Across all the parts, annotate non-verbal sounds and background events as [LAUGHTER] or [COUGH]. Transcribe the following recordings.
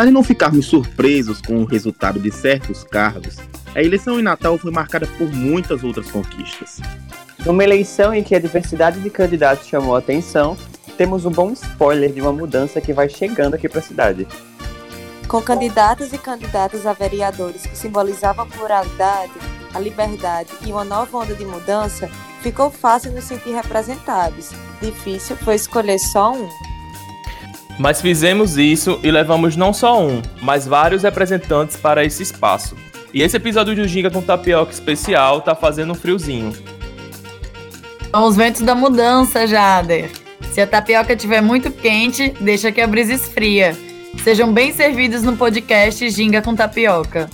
Apesar de não ficarmos surpresos com o resultado de certos cargos, a eleição em Natal foi marcada por muitas outras conquistas. Numa eleição em que a diversidade de candidatos chamou a atenção, temos um bom spoiler de uma mudança que vai chegando aqui para a cidade. Com candidatos e candidatas a vereadores que simbolizavam a pluralidade, a liberdade e uma nova onda de mudança, ficou fácil nos sentir representados. Difícil foi escolher só um. Mas fizemos isso e levamos não só um, mas vários representantes para esse espaço. E esse episódio do Ginga com Tapioca especial tá fazendo um friozinho. São os ventos da mudança, Jader. Se a tapioca estiver muito quente, deixa que a brisa esfria. Sejam bem servidos no podcast Ginga com Tapioca.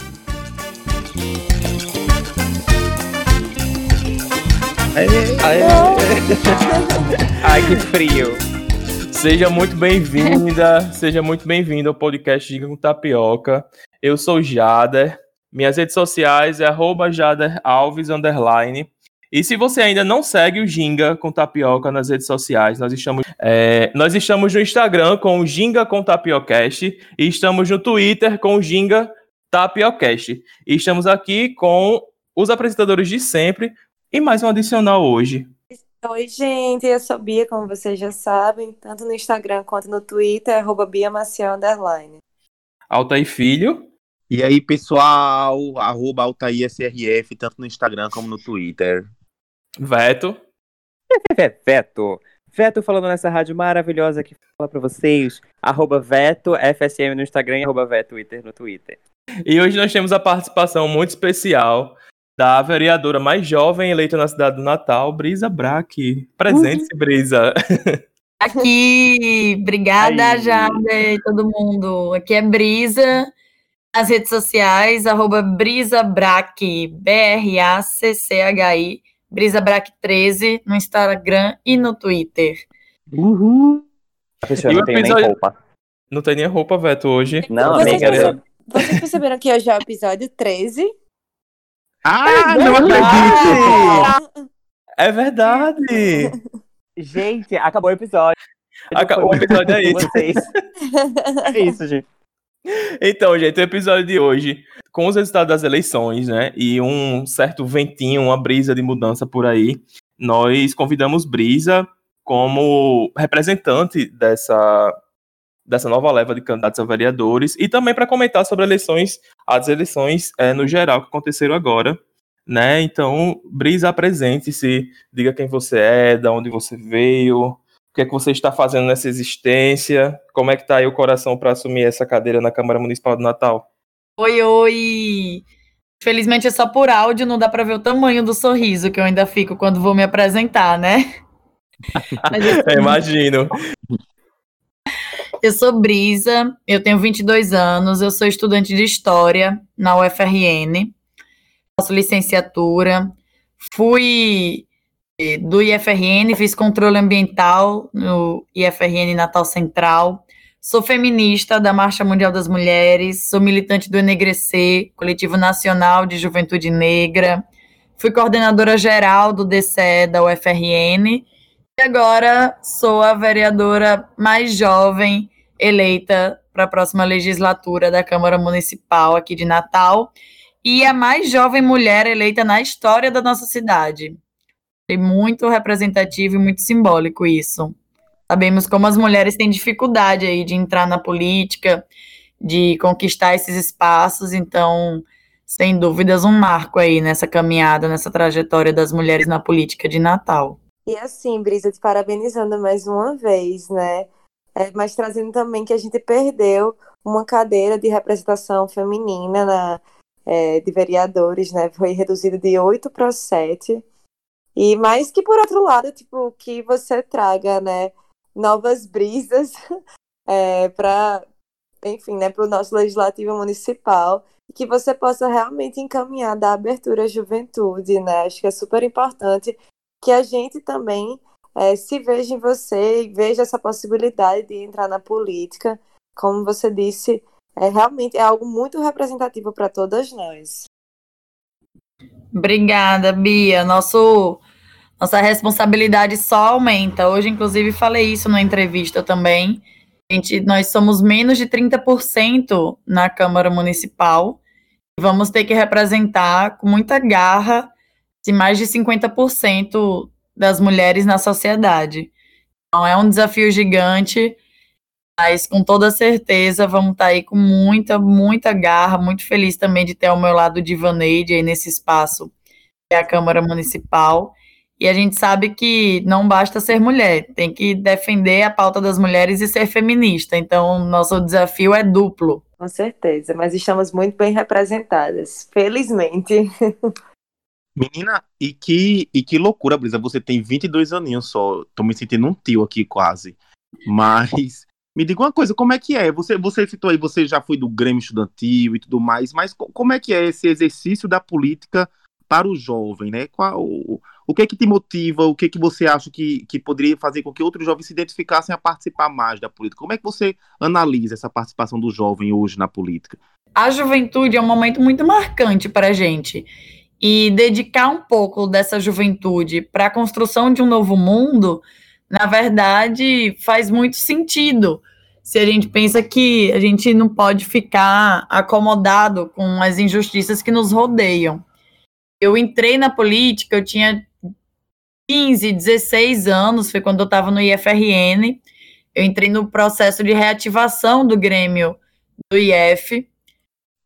Aê. Ai, que frio. Seja muito bem-vinda, seja muito bem-vindo ao podcast Ginga com Tapioca. Eu sou Jader. Minhas redes sociais é arroba Jader Alves, underline. E se você ainda não segue o Ginga com Tapioca nas redes sociais, nós estamos, é, nós estamos no Instagram com o Ginga com Tapiocast e estamos no Twitter com o Ginga Tapiocast. E estamos aqui com os apresentadores de sempre e mais um adicional hoje. Oi, gente, eu sou Bia, como vocês já sabem, tanto no Instagram quanto no Twitter, arroba Bia Maciel, underline. Altair Filho. E aí, pessoal, arroba Altair SRF, tanto no Instagram como no Twitter. Veto. [LAUGHS] Veto. Veto falando nessa rádio maravilhosa que fala pra vocês. Arroba Veto, FSM no Instagram e arroba Veto Twitter no Twitter. E hoje nós temos a participação muito especial da vereadora mais jovem eleita na cidade do Natal, Brisa Braque. Presente-se, Brisa. Aqui, obrigada, Aí. Jader e todo mundo. Aqui é Brisa, nas redes sociais, arroba brisabrac, B-R-A-C-C-H-I, brisabrac13, no Instagram e no Twitter. Uhul. A pessoa E não o tem nem roupa. Não tem nem roupa, Veto, hoje. Não, Vocês amiga. perce- Vocês perceberam que hoje é o episódio 13? Ah, não verdade! acredito! É verdade! Gente, acabou o episódio. Aca- Foi o episódio é vocês. [LAUGHS] É isso, gente. Então, gente, o episódio de hoje, com os resultados das eleições, né, e um certo ventinho, uma brisa de mudança por aí, nós convidamos Brisa como representante dessa, dessa nova leva de candidatos a vereadores e também para comentar sobre eleições, as eleições eh, no geral que aconteceram agora, né? Então, Brisa, apresente-se, diga quem você é, de onde você veio, o que é que você está fazendo nessa existência? Como é que tá aí o coração para assumir essa cadeira na Câmara Municipal do Natal? Oi, oi! Felizmente é só por áudio, não dá pra ver o tamanho do sorriso que eu ainda fico quando vou me apresentar, né? [LAUGHS] Eu imagino. Eu sou Brisa, eu tenho 22 anos, eu sou estudante de História na UFRN, faço licenciatura, fui eh, do IFRN, fiz controle ambiental no IFRN Natal Central, sou feminista da Marcha Mundial das Mulheres, sou militante do Enegrecer, Coletivo Nacional de Juventude Negra, fui coordenadora geral do DCE da UFRN, e agora sou a vereadora mais jovem eleita para a próxima legislatura da Câmara Municipal aqui de Natal e a mais jovem mulher eleita na história da nossa cidade. É muito representativo e muito simbólico isso. Sabemos como as mulheres têm dificuldade aí de entrar na política, de conquistar esses espaços, então, sem dúvidas, um marco aí nessa caminhada, nessa trajetória das mulheres na política de Natal. E assim, Brisa, te parabenizando mais uma vez, né? É, mas trazendo também que a gente perdeu uma cadeira de representação feminina na, é, de vereadores, né? Foi reduzido de 8 para 7. E mais que por outro lado, tipo, que você traga, né, novas brisas [LAUGHS] é, para, enfim, né, para o nosso legislativo municipal e que você possa realmente encaminhar da abertura à juventude, né? Acho que é super importante que a gente também é, se veja em você e veja essa possibilidade de entrar na política. Como você disse, é realmente é algo muito representativo para todas nós. Obrigada, Bia. Nosso, nossa responsabilidade só aumenta. Hoje, inclusive, falei isso numa entrevista também, gente, nós somos menos de 30% na Câmara Municipal. Vamos ter que representar com muita garra de mais de 50% das mulheres na sociedade. Então é um desafio gigante, mas com toda certeza vamos estar tá aí com muita, muita garra, muito feliz também de ter ao meu lado o Divaneide aí nesse espaço, que é a Câmara Municipal. E a gente sabe que não basta ser mulher, tem que defender a pauta das mulheres e ser feminista. Então, nosso desafio é duplo. Com certeza, mas estamos muito bem representadas, felizmente. [LAUGHS] Menina, e que, e que loucura, Brisa. Você tem 22 aninhos só. Tô me sentindo um tio aqui quase. Mas me diga uma coisa, como é que é? Você, você citou aí, você já foi do Grêmio Estudantil e tudo mais, mas como é que é esse exercício da política para o jovem, né? Qual, o, o que é que te motiva? O que é que você acha que, que poderia fazer com que outros jovens se identificassem a participar mais da política? Como é que você analisa essa participação do jovem hoje na política? A juventude é um momento muito marcante para a gente e dedicar um pouco dessa juventude para a construção de um novo mundo, na verdade, faz muito sentido. Se a gente pensa que a gente não pode ficar acomodado com as injustiças que nos rodeiam. Eu entrei na política, eu tinha 15, 16 anos, foi quando eu estava no IFRN. Eu entrei no processo de reativação do Grêmio do IF,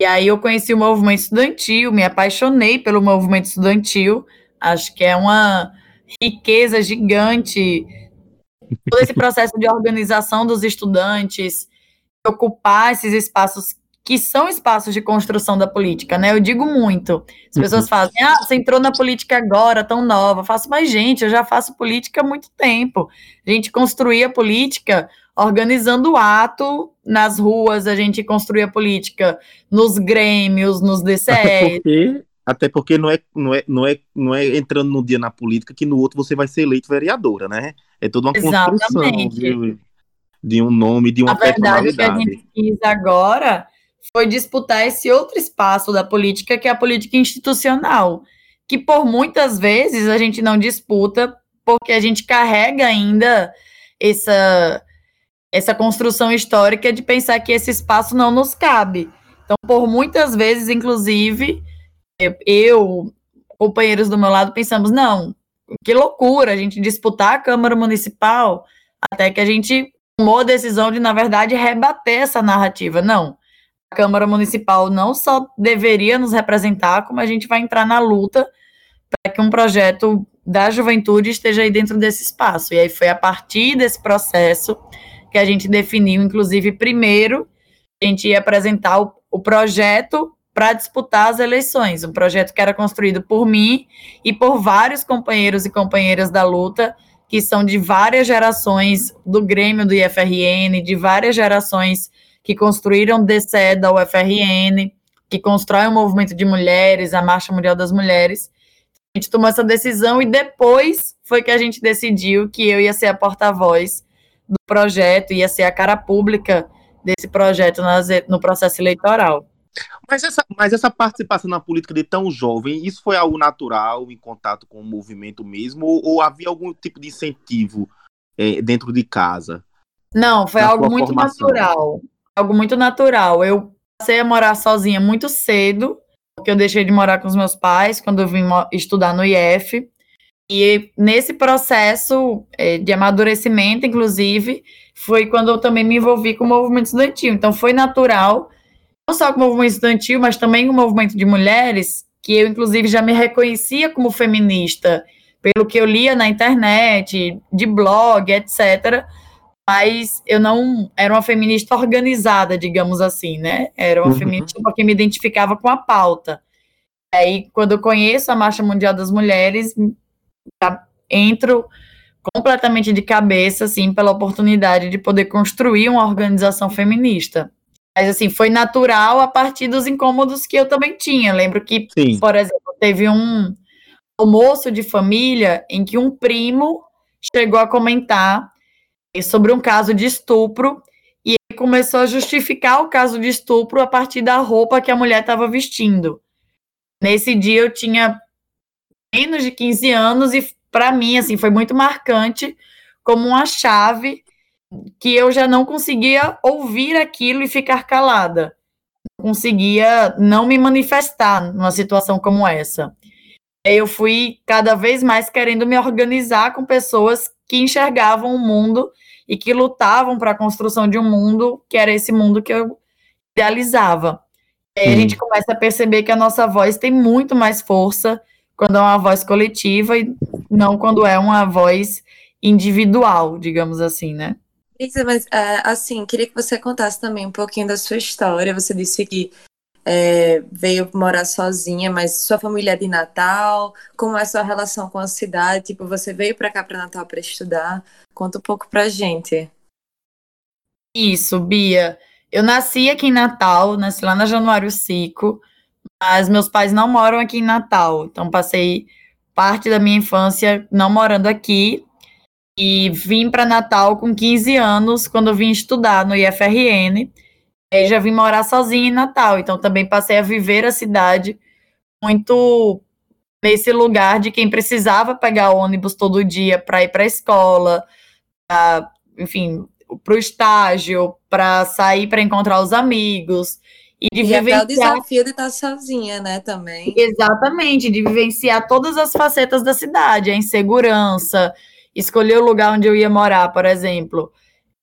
e aí eu conheci o movimento estudantil, me apaixonei pelo movimento estudantil. Acho que é uma riqueza gigante todo esse [LAUGHS] processo de organização dos estudantes, ocupar esses espaços que são espaços de construção da política, né? Eu digo muito. As uhum. pessoas fazem, ah, você entrou na política agora, tão nova. Eu faço, mas, gente, eu já faço política há muito tempo. A gente construía política organizando ato nas ruas, a gente construía política nos grêmios, nos DCEs. Até porque, até porque não, é, não, é, não, é, não é entrando num dia na política que no outro você vai ser eleito vereadora, né? É toda uma Exatamente. construção de, de, um nome, de uma a verdade é que a gente quis agora foi disputar esse outro espaço da política, que é a política institucional, que por muitas vezes a gente não disputa, porque a gente carrega ainda essa essa construção histórica de pensar que esse espaço não nos cabe. Então, por muitas vezes, inclusive, eu, companheiros do meu lado, pensamos, não, que loucura a gente disputar a Câmara Municipal, até que a gente tomou a decisão de, na verdade, rebater essa narrativa. Não, a Câmara Municipal não só deveria nos representar, como a gente vai entrar na luta para que um projeto da juventude esteja aí dentro desse espaço. E aí foi a partir desse processo que a gente definiu, inclusive, primeiro, a gente ia apresentar o, o projeto para disputar as eleições, um projeto que era construído por mim e por vários companheiros e companheiras da luta, que são de várias gerações do Grêmio do IFRN, de várias gerações que construíram DCE da UFRN, que constrói o movimento de mulheres, a Marcha Mundial das Mulheres. A gente tomou essa decisão e depois foi que a gente decidiu que eu ia ser a porta-voz do projeto, ia ser a cara pública desse projeto no processo eleitoral. Mas essa, mas essa participação na política de tão jovem, isso foi algo natural, em contato com o movimento mesmo, ou, ou havia algum tipo de incentivo é, dentro de casa? Não, foi algo muito formação? natural. Algo muito natural. Eu passei a morar sozinha muito cedo, porque eu deixei de morar com os meus pais quando eu vim estudar no IF. E nesse processo é, de amadurecimento, inclusive, foi quando eu também me envolvi com o movimento estudantil. Então, foi natural, não só com o movimento estudantil, mas também com o movimento de mulheres, que eu, inclusive, já me reconhecia como feminista, pelo que eu lia na internet, de blog, etc. Mas eu não era uma feminista organizada, digamos assim, né? Era uma uhum. feminista porque me identificava com a pauta. Aí, quando eu conheço a Marcha Mundial das Mulheres, entro completamente de cabeça, assim, pela oportunidade de poder construir uma organização feminista. Mas, assim, foi natural a partir dos incômodos que eu também tinha. Lembro que, Sim. por exemplo, teve um almoço de família em que um primo chegou a comentar sobre um caso de estupro e ele começou a justificar o caso de estupro a partir da roupa que a mulher estava vestindo. Nesse dia eu tinha menos de 15 anos e para mim assim foi muito marcante como uma chave que eu já não conseguia ouvir aquilo e ficar calada. Conseguia não me manifestar numa situação como essa. Eu fui cada vez mais querendo me organizar com pessoas que enxergavam o mundo e que lutavam para a construção de um mundo que era esse mundo que eu idealizava. Aí a gente começa a perceber que a nossa voz tem muito mais força quando é uma voz coletiva e não quando é uma voz individual, digamos assim, né? Isa, mas é, assim, queria que você contasse também um pouquinho da sua história. Você disse que é, veio morar sozinha, mas sua família é de Natal. Como é a sua relação com a cidade? Tipo, você veio para cá para Natal para estudar? Conta um pouco pra gente. Isso, Bia. Eu nasci aqui em Natal, nasci lá na Januário Cico, mas meus pais não moram aqui em Natal, então passei parte da minha infância não morando aqui e vim para Natal com 15 anos, quando vim estudar no IFRN. Aí já vim morar sozinha em Natal, então também passei a viver a cidade muito nesse lugar de quem precisava pegar ônibus todo dia para ir para a escola, pra, enfim, para o estágio, para sair para encontrar os amigos. E de E vivenciar... o desafio de estar sozinha, né, também. Exatamente, de vivenciar todas as facetas da cidade, a insegurança, escolher o lugar onde eu ia morar, por exemplo.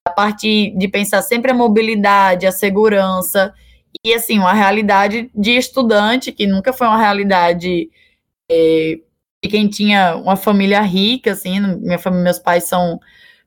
A partir de pensar sempre a mobilidade, a segurança, e assim, uma realidade de estudante, que nunca foi uma realidade é, de quem tinha uma família rica, assim, minha família, meus pais são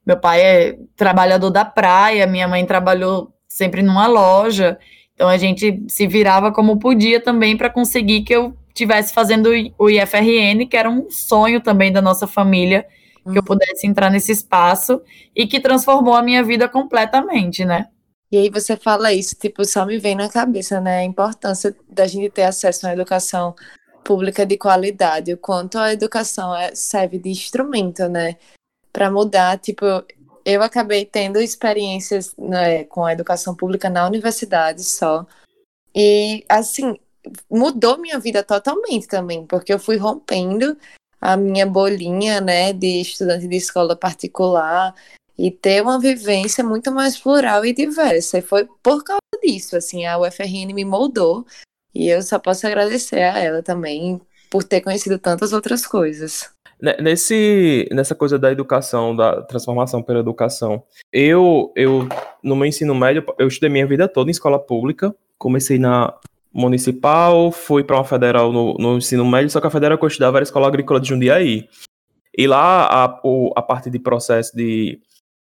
meu pai é trabalhador da praia, minha mãe trabalhou sempre numa loja, então a gente se virava como podia também para conseguir que eu tivesse fazendo o IFRN, que era um sonho também da nossa família, que eu pudesse entrar nesse espaço e que transformou a minha vida completamente, né? E aí você fala isso, tipo, só me vem na cabeça, né? A importância da gente ter acesso uma educação pública de qualidade, o quanto a educação é, serve de instrumento, né? Para mudar, tipo, eu acabei tendo experiências né, com a educação pública na universidade só. E, assim, mudou minha vida totalmente também, porque eu fui rompendo a minha bolinha, né, de estudante de escola particular e ter uma vivência muito mais plural e diversa. E foi por causa disso, assim, a UFRN me moldou e eu só posso agradecer a ela também por ter conhecido tantas outras coisas. Nesse, nessa coisa da educação, da transformação pela educação, eu, eu no meu ensino médio, eu estudei minha vida toda em escola pública. Comecei na municipal, fui para uma federal no, no, ensino médio, só que a federal que eu estudava era a Escola Agrícola de Jundiaí. E lá a, o, a parte de processo de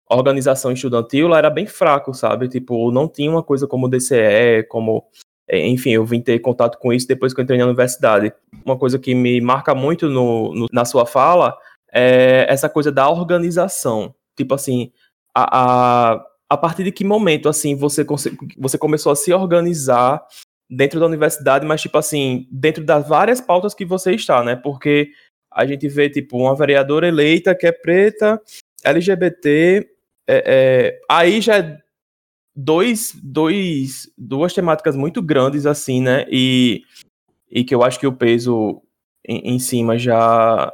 organização estudantil lá era bem fraco, sabe? Tipo, não tinha uma coisa como DCE, como enfim, eu vim ter contato com isso depois que eu entrei na universidade. Uma coisa que me marca muito no, no, na sua fala é essa coisa da organização. Tipo assim, a, a, a partir de que momento assim você, você começou a se organizar dentro da universidade, mas tipo assim, dentro das várias pautas que você está, né? Porque a gente vê, tipo, uma vereadora eleita que é preta, LGBT, é, é, aí já é dois, dois, duas temáticas muito grandes, assim, né? E, e que eu acho que o peso em, em cima já.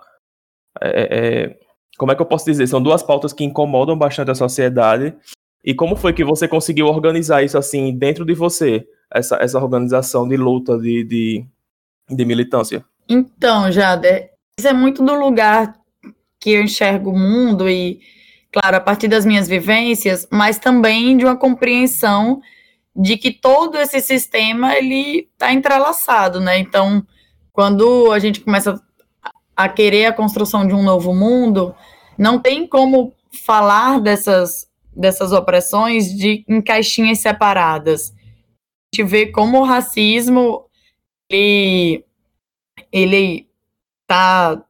É, é, como é que eu posso dizer? São duas pautas que incomodam bastante a sociedade. E como foi que você conseguiu organizar isso assim dentro de você? Essa, essa organização de luta, de, de, de militância? Então, Jader, isso é muito do lugar que eu enxergo o mundo e claro, a partir das minhas vivências, mas também de uma compreensão de que todo esse sistema ele está entrelaçado, né? Então, quando a gente começa a querer a construção de um novo mundo, não tem como falar dessas dessas opressões de em caixinhas separadas. A gente vê como o racismo ele ele tá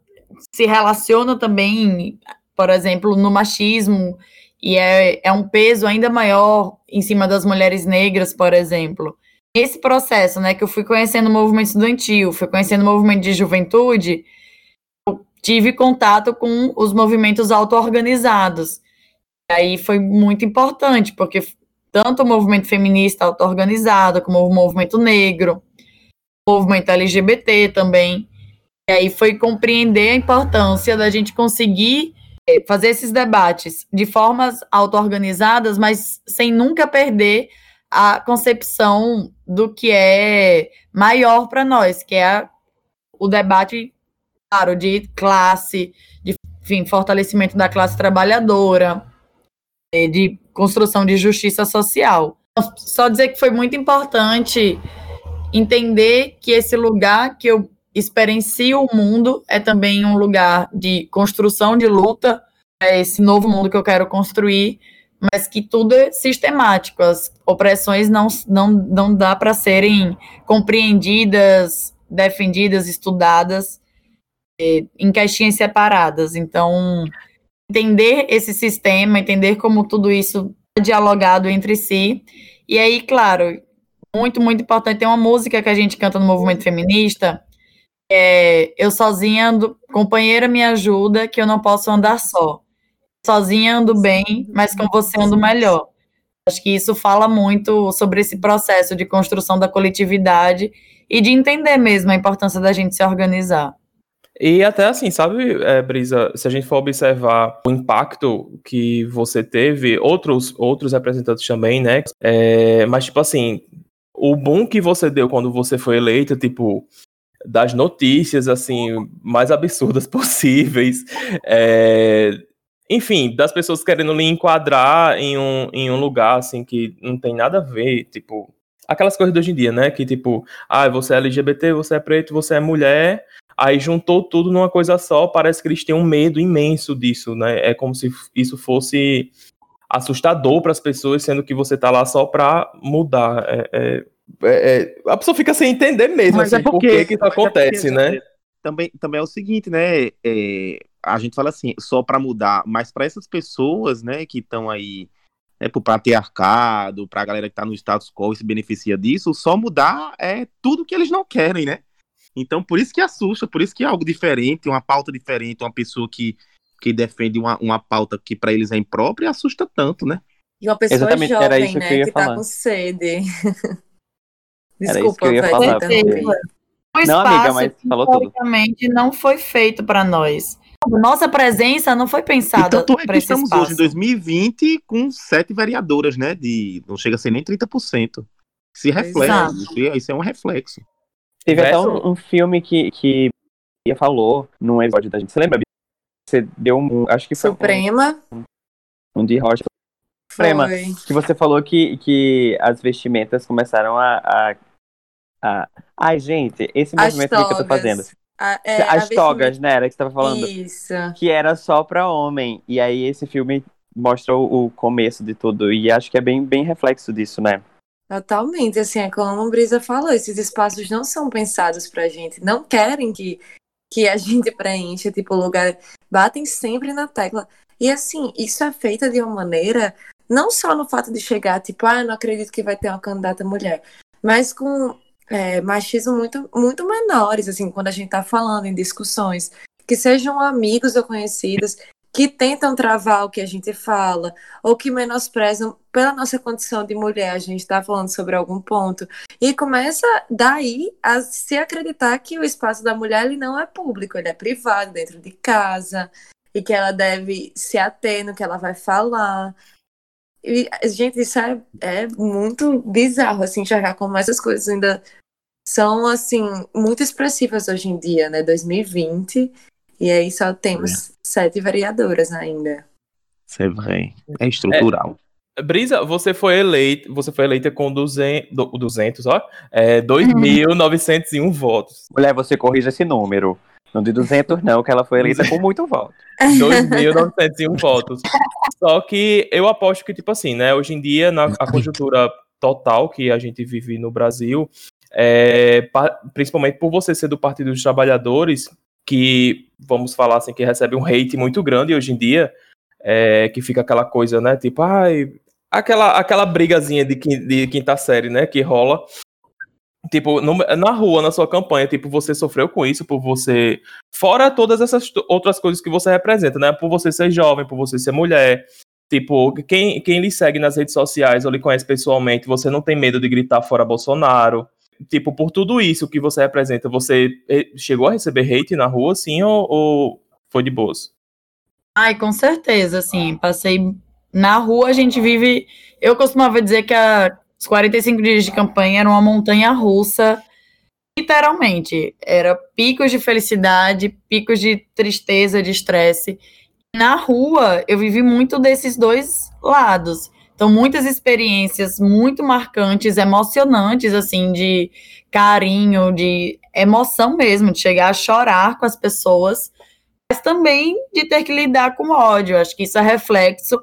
se relaciona também por exemplo, no machismo, e é, é um peso ainda maior em cima das mulheres negras, por exemplo. Esse processo, né, que eu fui conhecendo o movimento estudantil, fui conhecendo o movimento de juventude, tive contato com os movimentos auto-organizados. Aí foi muito importante, porque tanto o movimento feminista auto-organizado, como o movimento negro, o movimento LGBT também. E aí foi compreender a importância da gente conseguir fazer esses debates de formas auto-organizadas, mas sem nunca perder a concepção do que é maior para nós, que é a, o debate, claro, de classe, de enfim, fortalecimento da classe trabalhadora, é, de construção de justiça social. Só dizer que foi muito importante entender que esse lugar que eu experiencio o mundo é também um lugar de construção de luta, é esse novo mundo que eu quero construir, mas que tudo é sistemático. As opressões não, não, não dá para serem compreendidas, defendidas, estudadas é, em caixinhas separadas. Então, entender esse sistema, entender como tudo isso é dialogado entre si. E aí, claro, muito, muito importante, tem uma música que a gente canta no movimento feminista, é, eu sozinha ando, companheira me ajuda, que eu não posso andar só. Sozinha ando bem, mas com você ando melhor. Acho que isso fala muito sobre esse processo de construção da coletividade e de entender mesmo a importância da gente se organizar. E até assim, sabe, é, Brisa, se a gente for observar o impacto que você teve, outros, outros representantes também, né? É, mas, tipo assim, o boom que você deu quando você foi eleita, tipo, das notícias, assim, mais absurdas [LAUGHS] possíveis, é, enfim, das pessoas querendo lhe enquadrar em um, em um lugar, assim, que não tem nada a ver, tipo, aquelas coisas de hoje em dia, né? Que tipo, ah, você é LGBT, você é preto, você é mulher, aí juntou tudo numa coisa só, parece que eles têm um medo imenso disso, né? É como se isso fosse assustador para as pessoas, sendo que você tá lá só para mudar. É, é, é, é, a pessoa fica sem entender mesmo, Mas assim, é porque- por que que isso mas é porque, acontece, né? Também, também é o seguinte, né? é, a gente fala assim, só para mudar, mas para essas pessoas, né, que estão aí né, pro patriarcado, pra galera que tá no status quo e se beneficia disso, só mudar é tudo que eles não querem, né? Então, por isso que assusta, por isso que é algo diferente, uma pauta diferente, uma pessoa que, que defende uma, uma pauta que para eles é imprópria, assusta tanto, né? E uma pessoa Exatamente, era jovem, isso que né, eu ia que tá com sede. [LAUGHS] Era isso Desculpa, que eu ia falar. Um Não, amiga, mas falou tudo. historicamente, não foi feito para nós. Nossa presença não foi E pensada tanto é para esse estamos espaço. hoje em 2020 com sete vereadoras, né? De, não chega a ser nem 30%. Se reflete, Exato. isso é- isso é um reflexo. Teve até Verso- um, um filme que, que Bia falou num episódio da gente. Você lembra, Bia? Você deu um. Acho que foi um, Suprema um de rocha. Foi. Que você falou que, que as vestimentas começaram a. a, a... Ai, gente, esse As movimento que eu tô fazendo. A- é, As togas, né? Era que você tava vestimenta- falando. Isso. Que era só pra homem. E aí esse filme mostra o, o começo de tudo. E acho que é bem, bem reflexo disso, né? Totalmente, assim, é como a Brisa falou, esses espaços não são pensados pra gente, não querem que, que a [LAUGHS] gente preencha, tipo, lugar, batem sempre na tecla. E assim, isso é feito de uma maneira, não só no fato de chegar, tipo, ah, não acredito que vai ter uma candidata mulher, mas com é, machismo muito, muito menores, assim, quando a gente tá falando em discussões, que sejam amigos ou conhecidos, que tentam travar o que a gente fala, ou que menosprezam pela nossa condição de mulher, a gente está falando sobre algum ponto, e começa daí a se acreditar que o espaço da mulher ele não é público, ele é privado, dentro de casa, e que ela deve se ater no que ela vai falar. E, gente, isso é, é muito bizarro, assim, enxergar como essas coisas ainda são, assim, muito expressivas hoje em dia, né? 2020, e aí só temos sete vereadoras ainda. Você vê. É estrutural. Brisa, você foi eleita, você foi eleita com 200, do- 200 ó, é, 2.901 votos. Mulher, você corrija esse número. Não de 200, não, que ela foi eleita com muito voto. [LAUGHS] 2.901 votos. Só que eu aposto que, tipo assim, né? Hoje em dia, na a conjuntura total que a gente vive no Brasil, é, pa- principalmente por você ser do Partido dos Trabalhadores, que, vamos falar assim, que recebe um hate muito grande hoje em dia, é, que fica aquela coisa, né? Tipo, ai, aquela, aquela brigazinha de, de quinta série, né? Que rola. Tipo, no- na rua, na sua campanha, tipo, você sofreu com isso por você. Fora todas essas outras coisas que você representa, né? Por você ser jovem, por você ser mulher. Tipo, quem, quem lhe segue nas redes sociais ou lhe conhece pessoalmente, você não tem medo de gritar fora Bolsonaro. Tipo, por tudo isso que você representa, você eh, chegou a receber hate na rua, assim, ou, ou foi de boas? Ai, com certeza, assim, passei na rua, a gente vive. Eu costumava dizer que a, os 45 dias de campanha eram uma montanha russa, literalmente. Era picos de felicidade, picos de tristeza, de estresse. Na rua, eu vivi muito desses dois lados. Então, muitas experiências muito marcantes, emocionantes, assim, de carinho, de emoção mesmo, de chegar a chorar com as pessoas, mas também de ter que lidar com ódio. Acho que isso é reflexo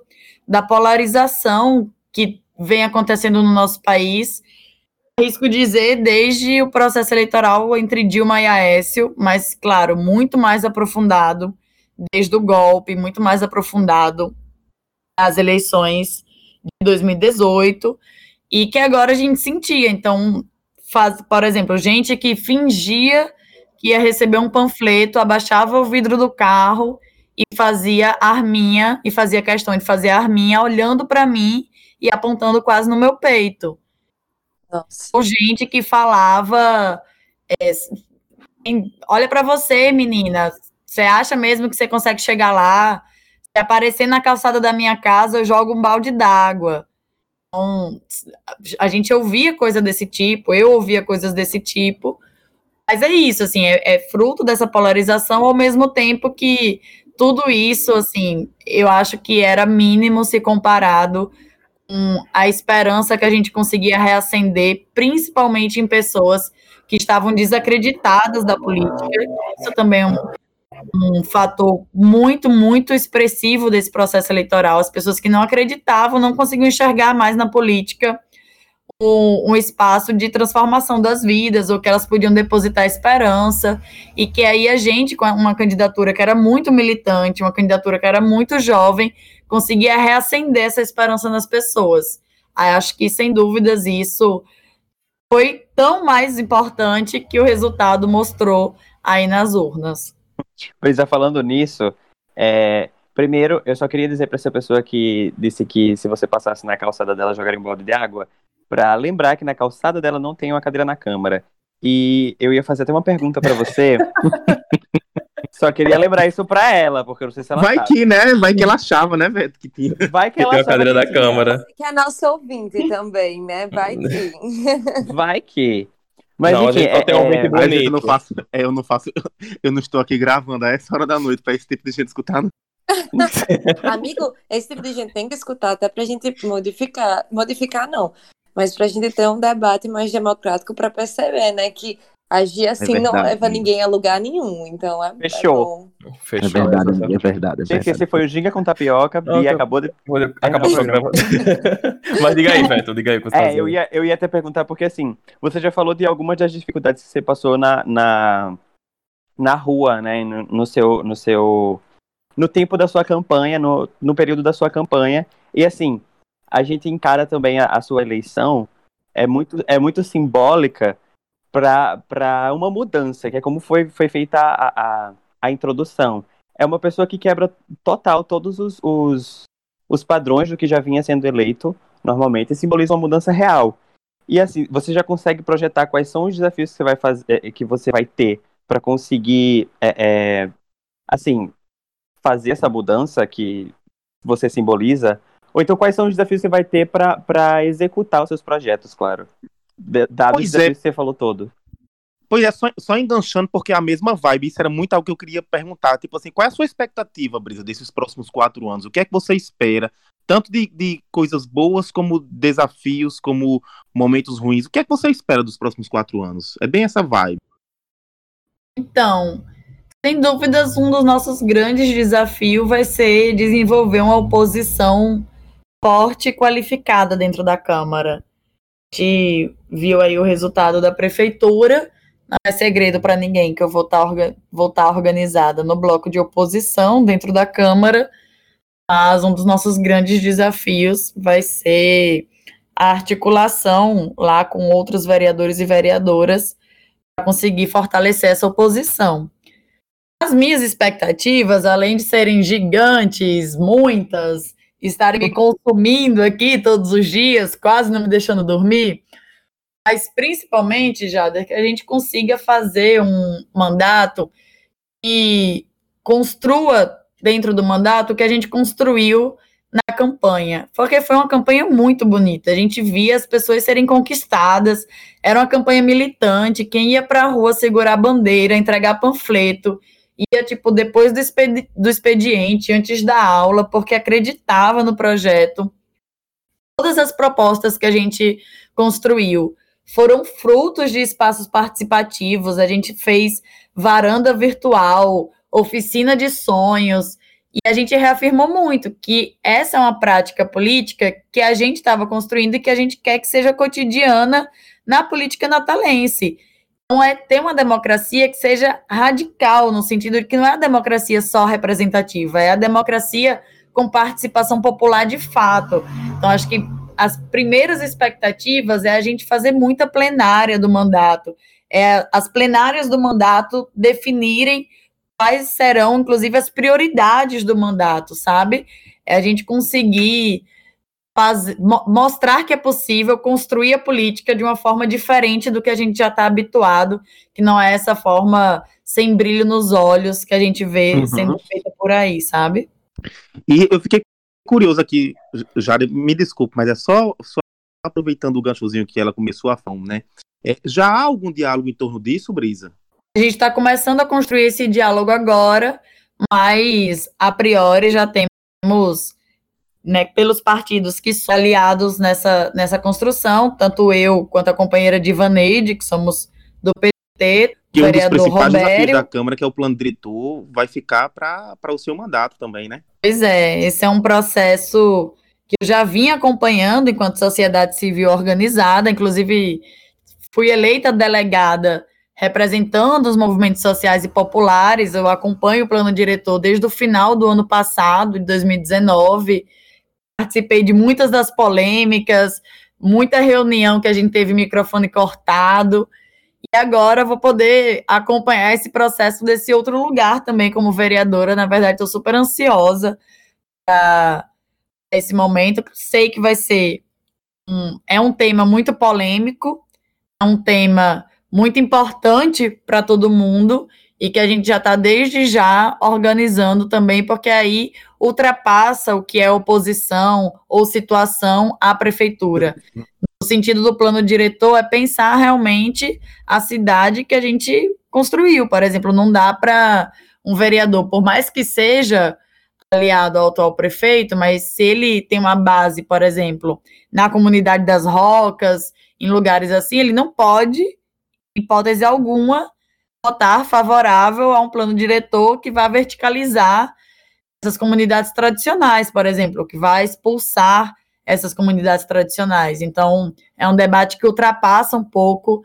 da polarização que vem acontecendo no nosso país. Risco dizer desde o processo eleitoral entre Dilma e Aécio, mas, claro, muito mais aprofundado desde o golpe, muito mais aprofundado as eleições de 2018 e que agora a gente sentia. Então, faz, por exemplo, gente que fingia que ia receber um panfleto, abaixava o vidro do carro e fazia arminha e fazia questão de fazer arminha olhando para mim e apontando quase no meu peito. Nossa. Ou gente que falava é, olha para você, menina, você acha mesmo que você consegue chegar lá? Se aparecer na calçada da minha casa, eu jogo um balde d'água. Então, a gente ouvia coisa desse tipo, eu ouvia coisas desse tipo, mas é isso, assim, é, é fruto dessa polarização, ao mesmo tempo que tudo isso, assim, eu acho que era mínimo se comparado com a esperança que a gente conseguia reacender, principalmente em pessoas que estavam desacreditadas da política. Isso também é um, um fator muito, muito expressivo desse processo eleitoral. As pessoas que não acreditavam não conseguiam enxergar mais na política um, um, espaço de transformação das vidas, ou que elas podiam depositar esperança, e que aí a gente, com uma candidatura que era muito militante, uma candidatura que era muito jovem, conseguia reacender essa esperança nas pessoas. Aí acho que, sem dúvidas, isso foi tão mais importante que o resultado mostrou aí nas urnas. Pois é, falando nisso, é, primeiro eu só queria dizer para essa pessoa que disse que se você passasse na calçada dela jogaria um balde de água, para lembrar que na calçada dela não tem uma cadeira na câmara. E eu ia fazer até uma pergunta para você. [LAUGHS] Só queria lembrar isso pra ela, porque eu não sei se ela Vai sabe. que, né? Vai que ela achava, né, Veto, que tinha. Vai que ela tem a cadeira da tinha. Câmara. Que é nosso ouvinte também, né? Vai que. [LAUGHS] Vai que. Mas Não, enfim, é, um é, vezes eu não faço, é, eu não faço, [LAUGHS] eu não estou aqui gravando a essa hora da noite pra esse tipo de gente escutar. não. Amigo, esse tipo de gente tem que escutar até pra gente modificar. Modificar, não. Mas pra gente ter um debate mais democrático pra perceber, né? Que agir assim não verdade, leva ninguém a lugar nenhum. Então é. Fechou. é bom. Fechou. é verdade, é verdade. É Gente, esse foi o Ginga com Tapioca Não, e tô- acabou de. Acabou o programa. [LAUGHS] Mas diga aí, Beto, diga aí o que você É, eu ia, eu ia até perguntar, porque assim, você já falou de algumas das dificuldades que você passou na, na, na rua, né? No, no seu. No seu. No tempo da sua campanha, no, no período da sua campanha. E assim, a gente encara também a, a sua eleição, é muito, é muito simbólica para uma mudança, que é como foi, foi feita a, a, a introdução. É uma pessoa que quebra total todos os, os, os padrões do que já vinha sendo eleito normalmente, e simboliza uma mudança real. E assim, você já consegue projetar quais são os desafios que você vai fazer, que você vai ter para conseguir, é, é, assim, fazer essa mudança que você simboliza? Ou então quais são os desafios que você vai ter para executar os seus projetos, claro? Dados Pois os é. desafios que você falou todo. Pois é, só, só enganchando, porque é a mesma vibe, isso era muito algo que eu queria perguntar. Tipo assim, qual é a sua expectativa, Brisa, desses próximos quatro anos? O que é que você espera? Tanto de, de coisas boas, como desafios, como momentos ruins. O que é que você espera dos próximos quatro anos? É bem essa vibe. Então, sem dúvidas, um dos nossos grandes desafios vai ser desenvolver uma oposição forte qualificada dentro da Câmara. A gente viu aí o resultado da prefeitura, não é segredo para ninguém que eu vou estar vou estar organizada no bloco de oposição dentro da Câmara, mas um dos nossos grandes desafios vai ser a articulação lá com outros vereadores e vereadoras para conseguir fortalecer essa oposição. As minhas expectativas, além de serem gigantes, muitas, estarem me consumindo aqui todos os dias, quase não me deixando dormir, mas principalmente, Jada, que a gente consiga fazer um mandato que construa dentro do mandato que a gente construiu na campanha, porque foi uma campanha muito bonita. A gente via as pessoas serem conquistadas, era uma campanha militante. Quem ia para a rua segurar bandeira, entregar panfleto, ia tipo depois do, expedi do expediente, antes da aula, porque acreditava no projeto. Todas as propostas que a gente construiu foram frutos de espaços participativos. A gente fez varanda virtual, oficina de sonhos, e a gente reafirmou muito que essa é uma prática política que a gente estava construindo e que a gente quer que seja cotidiana na política natalense. Então, é ter uma democracia que seja radical, no sentido de que não é a democracia só representativa, é a democracia com participação popular de fato. Então, acho que as primeiras expectativas é a gente fazer muita plenária do mandato, é as plenárias do mandato definirem quais serão, inclusive, as prioridades do mandato, sabe? É a gente conseguir fazer, mostrar que é possível construir a política de uma forma diferente do que a gente já está habituado, que não é essa forma sem brilho nos olhos que a gente vê uhum. sendo feita por aí, sabe? E eu fiquei curioso aqui, Jari, me desculpe, mas é só, só aproveitando o ganchozinho que ela começou a falar, né? É, já há algum diálogo em torno disso, Brisa? A gente está começando a construir esse diálogo agora, mas a priori já temos, né, pelos partidos que são aliados nessa, nessa construção, tanto eu quanto a companheira Divaneide, que somos do PT, que um dos principais Robério. desafios da Câmara, que é o plano diretor, vai ficar para o seu mandato também, né? Pois é, esse é um processo que eu já vim acompanhando enquanto sociedade civil organizada, inclusive fui eleita delegada representando os movimentos sociais e populares. Eu acompanho o plano diretor desde o final do ano passado, de 2019. Participei de muitas das polêmicas, muita reunião que a gente teve microfone cortado. E agora vou poder acompanhar esse processo desse outro lugar também como vereadora. Na verdade, estou super ansiosa para esse momento. Sei que vai ser um, é um tema muito polêmico, é um tema muito importante para todo mundo e que a gente já está desde já organizando também, porque aí ultrapassa o que é oposição ou situação à prefeitura. No sentido do plano diretor, é pensar realmente a cidade que a gente construiu. Por exemplo, não dá para um vereador, por mais que seja aliado ao atual prefeito, mas se ele tem uma base, por exemplo, na comunidade das Rocas, em lugares assim, ele não pode hipótese alguma, votar favorável a um plano diretor que vai verticalizar essas comunidades tradicionais, por exemplo, que vai expulsar essas comunidades tradicionais. Então, é um debate que ultrapassa um pouco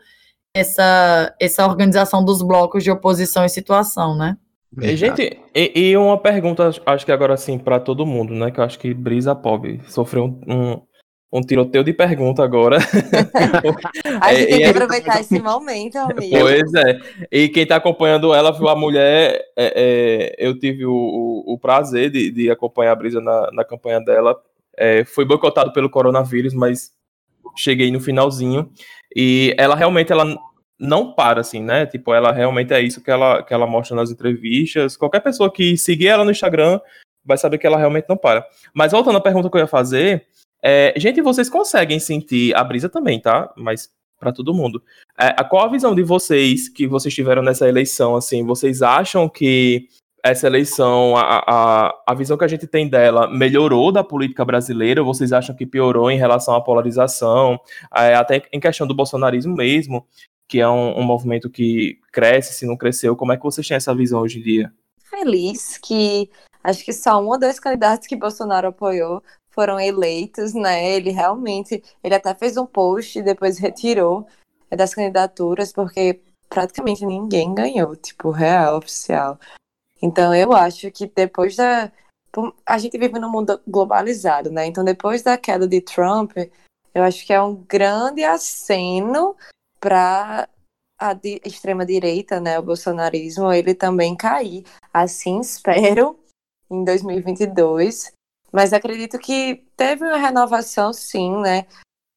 essa, essa organização dos blocos de oposição e situação, né? E, gente, e, e, uma pergunta, acho que agora sim, para todo mundo, né? Que eu acho que Brisa Pobre sofreu um, um, um tiroteio de pergunta agora. [LAUGHS] a gente é, tem que aproveitar esse momento, amigo. Pois é. E quem está acompanhando ela viu a mulher. É, é, eu tive o, o, o prazer de, de, acompanhar a Brisa na, na campanha dela. É, foi boicotado pelo coronavírus, mas cheguei no finalzinho. E ela realmente ela não para, assim, né? Tipo, ela realmente é isso que ela, que ela mostra nas entrevistas. Qualquer pessoa que seguir ela no Instagram vai saber que ela realmente não para. Mas voltando à pergunta que eu ia fazer é, gente, vocês conseguem sentir a brisa também, tá? Mas para todo mundo. É, qual a visão de vocês que vocês tiveram nessa eleição? Assim, vocês acham que essa eleição, a, a, a visão que a gente tem dela melhorou da política brasileira? Vocês acham que piorou em relação à polarização? É, até em questão do bolsonarismo mesmo, que é um, um movimento que cresce, se não cresceu. Como é que vocês têm essa visão hoje em dia? Feliz que acho que só um ou dois candidatos que Bolsonaro apoiou foram eleitos, né? Ele realmente, ele até fez um post e depois retirou das candidaturas, porque praticamente ninguém ganhou, tipo, real, oficial. Então eu acho que depois da. A gente vive num mundo globalizado, né? Então depois da queda de Trump, eu acho que é um grande aceno para a extrema-direita, né? O bolsonarismo, ele também cair. Assim [LAUGHS] espero em 2022. Mas acredito que teve uma renovação, sim, né?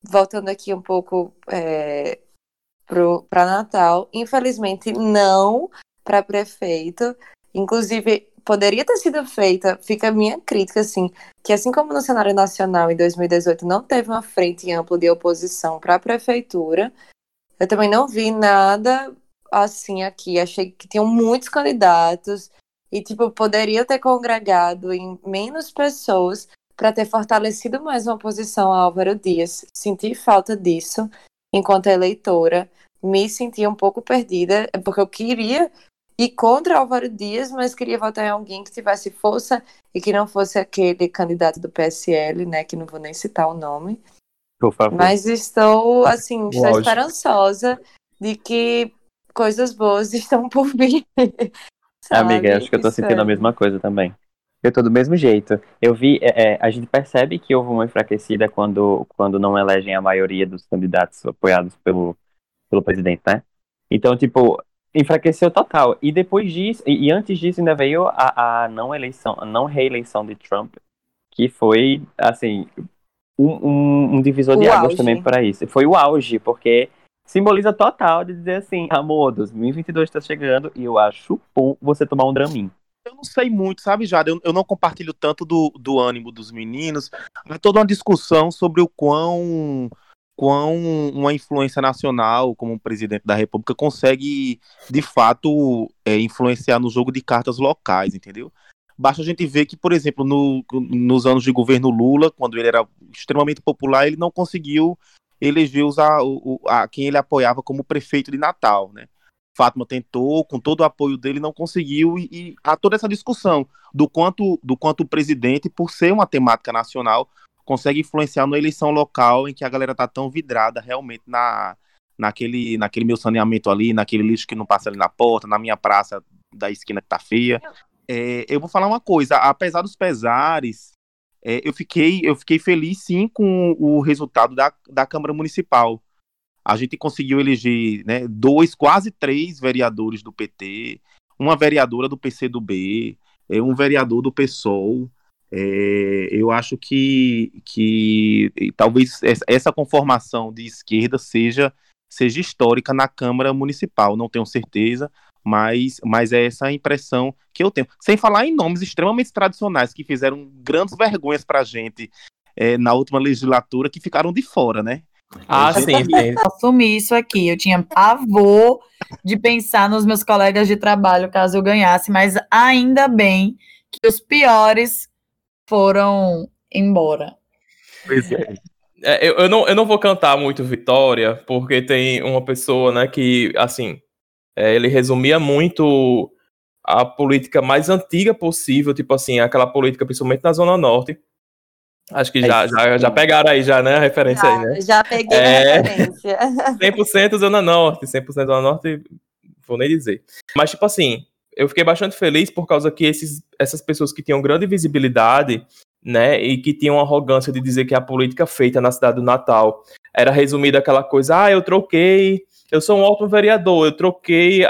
Voltando aqui um pouco é, para Natal. Infelizmente, não para prefeito. Inclusive, poderia ter sido feita, fica a minha crítica, assim, que assim como no cenário nacional em 2018 não teve uma frente ampla de oposição para a prefeitura, eu também não vi nada assim aqui. Achei que tinham muitos candidatos e, tipo, poderia ter congregado em menos pessoas para ter fortalecido mais uma posição a Álvaro Dias. Senti falta disso enquanto eleitora. Me senti um pouco perdida, porque eu queria ir contra Álvaro Dias, mas queria votar em alguém que tivesse força e que não fosse aquele candidato do PSL, né, que não vou nem citar o nome. Por favor. Mas estou, assim, estou esperançosa de que coisas boas [LAUGHS] estão por vir. Amiga, acho que eu tô sentindo a mesma coisa também. Eu tô do mesmo jeito. Eu vi, é, é, a gente percebe que houve uma enfraquecida quando, quando não elegem a maioria dos candidatos apoiados pelo, pelo presidente, né? Então, tipo, enfraqueceu total. E depois disso, e, e antes disso ainda veio a, a não eleição, a não reeleição de Trump, que foi, assim, um, um, um divisor o de águas também para isso. Foi o auge, porque simboliza total de dizer assim, amor, 2022 está chegando e eu acho bom você tomar um Dramin. Eu não sei muito, sabe, Jada? Eu, eu não compartilho tanto do, do ânimo dos meninos. Há toda uma discussão sobre o quão, quão uma influência nacional, como um presidente da República, consegue, de fato, é, influenciar no jogo de cartas locais, entendeu? Basta a gente ver que, por exemplo, no, nos anos de governo Lula, quando ele era extremamente popular, ele não conseguiu eleger os, a, a, quem ele apoiava como prefeito de Natal, né? Fátima tentou, com todo o apoio dele, não conseguiu, e, e há toda essa discussão do quanto, do quanto o presidente, por ser uma temática nacional, consegue influenciar na eleição local em que a galera tá tão vidrada realmente na, naquele, naquele meu saneamento ali, naquele lixo que não passa ali na porta, na minha praça da esquina que tá feia. É, eu vou falar uma coisa, apesar dos pesares, é, eu, fiquei, eu fiquei feliz sim com o resultado da, da Câmara Municipal. A gente conseguiu eleger né, dois, quase três vereadores do PT, uma vereadora do PCdoB, é, um vereador do PSOL. É, eu acho que, que talvez essa conformação de esquerda seja, seja histórica na Câmara Municipal, não tenho certeza, mas, mas é essa a impressão que eu tenho. Sem falar em nomes extremamente tradicionais que fizeram grandes vergonhas pra gente é, na última legislatura, que ficaram de fora, né? Ah, sim, sim. Assumi isso aqui. Eu tinha pavor de pensar nos meus colegas de trabalho caso eu ganhasse, mas ainda bem que os piores foram embora. Pois é. é eu, eu, não, eu não vou cantar muito Vitória, porque tem uma pessoa, né, que, assim, é, ele resumia muito a política mais antiga possível, tipo assim, aquela política principalmente na Zona Norte. Acho que é já, já, já pegaram aí já, né, a referência já, aí, né? Já peguei é, a referência. [LAUGHS] 100% Zona Norte, 100% Zona Norte, vou nem dizer. Mas, tipo assim, eu fiquei bastante feliz por causa que esses, essas pessoas que tinham grande visibilidade, né, e que tinham arrogância de dizer que a política feita na cidade do Natal era resumida aquela coisa, ah, eu troquei eu sou um ótimo vereador, eu troquei a,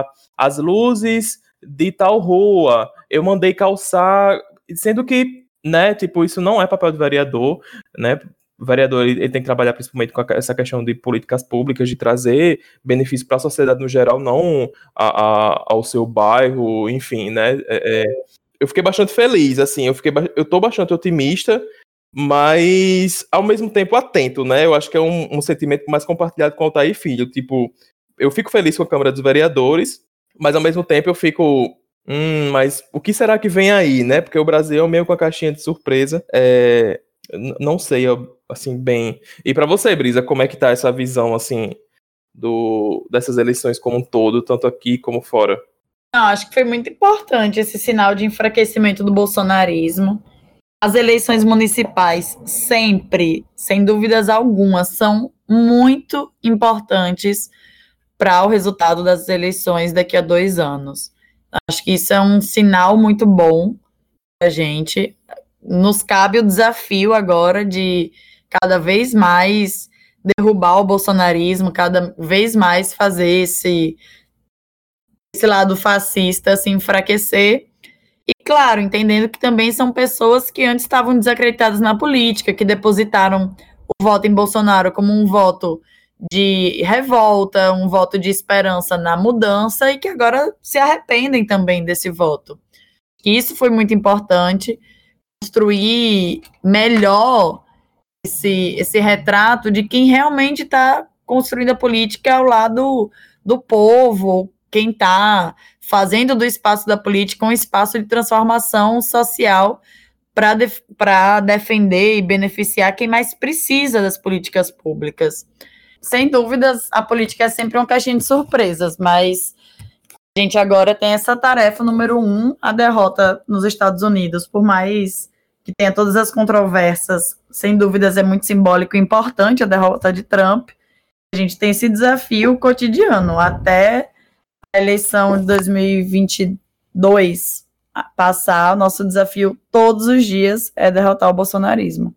a, as luzes de tal rua, eu mandei calçar, sendo que, né, tipo, isso não é papel do vereador, né, o vereador ele, ele tem que trabalhar principalmente com essa questão de políticas públicas, de trazer benefício para a sociedade no geral, não a, ao seu bairro, enfim, né, é, é, eu fiquei bastante feliz, assim, eu fiquei, eu tô bastante otimista, mas ao mesmo tempo atento, né? Eu acho que é um, um sentimento mais compartilhado com o Altair Filho. Tipo, eu fico feliz com a Câmara dos Vereadores, mas ao mesmo tempo eu fico. Hum, mas o que será que vem aí, né? Porque o Brasil é meio com a caixinha de surpresa. É, não sei, assim, bem. E para você, Brisa, como é que tá essa visão, assim, do, dessas eleições como um todo, tanto aqui como fora? Não, acho que foi muito importante esse sinal de enfraquecimento do bolsonarismo as eleições municipais sempre, sem dúvidas alguma, são muito importantes para o resultado das eleições daqui a dois anos. Acho que isso é um sinal muito bom para a gente. Nos cabe o desafio agora de cada vez mais derrubar o bolsonarismo, cada vez mais fazer esse, esse lado fascista se enfraquecer e, claro, entendendo que também são pessoas que antes estavam desacreditadas na política, que depositaram o voto em Bolsonaro como um voto de revolta, um voto de esperança na mudança e que agora se arrependem também desse voto. isso foi muito importante, construir melhor esse, esse retrato de quem realmente está construindo a política ao lado do povo, quem está fazendo do espaço da política um espaço de transformação social para def defender e beneficiar quem mais precisa das políticas públicas. Sem dúvidas, a política é sempre uma caixinha de surpresas, mas a gente agora tem essa tarefa número um, a derrota nos Estados Unidos, por mais que tenha todas as controvérsias, sem dúvidas é muito simbólico e importante a derrota de Trump. A gente tem esse desafio cotidiano até eleição de 2022 passar, o nosso desafio todos os dias é derrotar o bolsonarismo.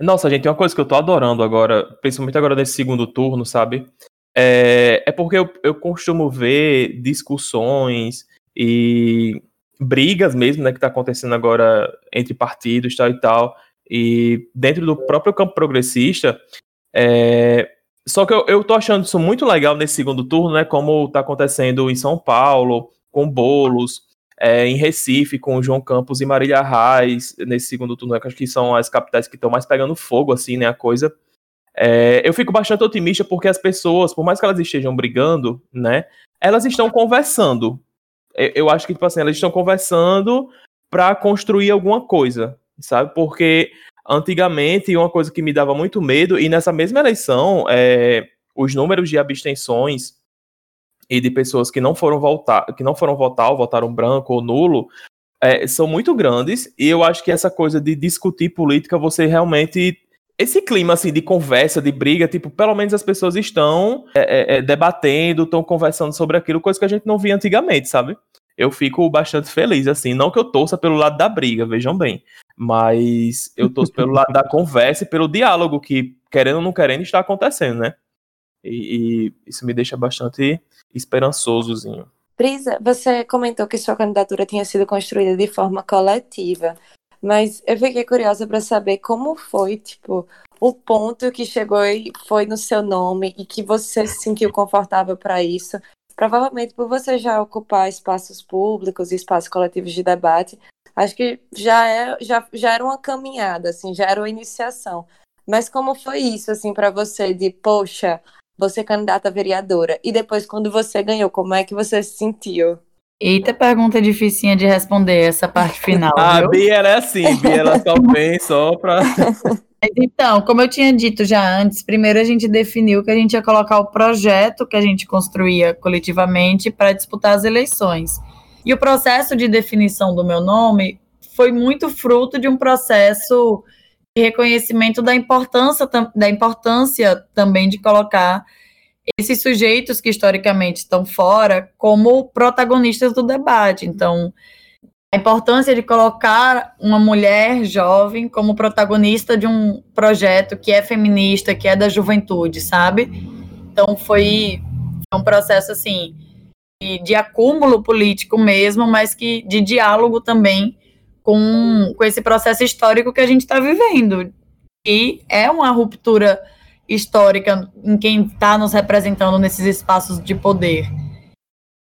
Nossa, gente, uma coisa que eu tô adorando agora, principalmente agora nesse segundo turno, sabe? É, é porque eu, eu costumo ver discussões e brigas mesmo, né, que tá acontecendo agora entre partidos tal e tal, e dentro do próprio campo progressista, é, só que eu, eu tô achando isso muito legal nesse segundo turno, né, como tá acontecendo em São Paulo, com Bolos, é, em Recife, com João Campos e Marília Reis, nesse segundo turno, né, que acho que são as capitais que estão mais pegando fogo, assim, né, a coisa. É, eu fico bastante otimista porque as pessoas, por mais que elas estejam brigando, né, elas estão conversando, eu acho que, tipo assim, elas estão conversando para construir alguma coisa, sabe? Porque antigamente, uma coisa que me dava muito medo, e nessa mesma eleição, é, os números de abstenções e de pessoas que não foram votar, que não foram votar, ou votaram branco ou nulo, é, são muito grandes, e eu acho que essa coisa de discutir política, você realmente esse clima assim de conversa, de briga, tipo, pelo menos as pessoas estão é, é, é debatendo, estão conversando sobre aquilo, coisa que a gente não via antigamente, sabe? Eu fico bastante feliz, assim, não que eu torça pelo lado da briga, vejam bem, mas eu torço pelo lado da conversa e pelo diálogo que, querendo ou não querendo, está acontecendo, né? E, e isso me deixa bastante esperançosozinho. Brisa, você comentou que sua candidatura tinha sido construída de forma coletiva. Mas eu fiquei curiosa para saber como foi, tipo, o ponto que chegou e foi no seu nome e que você se sentiu confortável para isso. Provavelmente por você já ocupar espaços públicos e espaços coletivos de debate, acho que já, é, já, já era uma caminhada, assim, já era uma iniciação. Mas como foi isso, assim, para você, de, poxa, você é candidata a vereadora, e depois quando você ganhou, como é que você se sentiu? Eita, pergunta dificinha de responder essa parte final. [LAUGHS] a viu? Bia era assim, Bia ela só [LAUGHS] vem só pra. Então, como eu tinha dito já antes, primeiro a gente definiu que a gente ia colocar o projeto que a gente construía coletivamente para disputar as eleições. E o processo de definição do meu nome foi muito fruto de um processo de reconhecimento da importância, da importância também de colocar esses sujeitos que historicamente estão fora como protagonistas do debate. Então, a importância de colocar uma mulher jovem como protagonista de um projeto que é feminista, que é da juventude, sabe? Então, foi um processo assim de acúmulo político mesmo, mas que de diálogo também com, com esse processo histórico que a gente está vivendo. E é uma ruptura histórica em quem está nos representando nesses espaços de poder.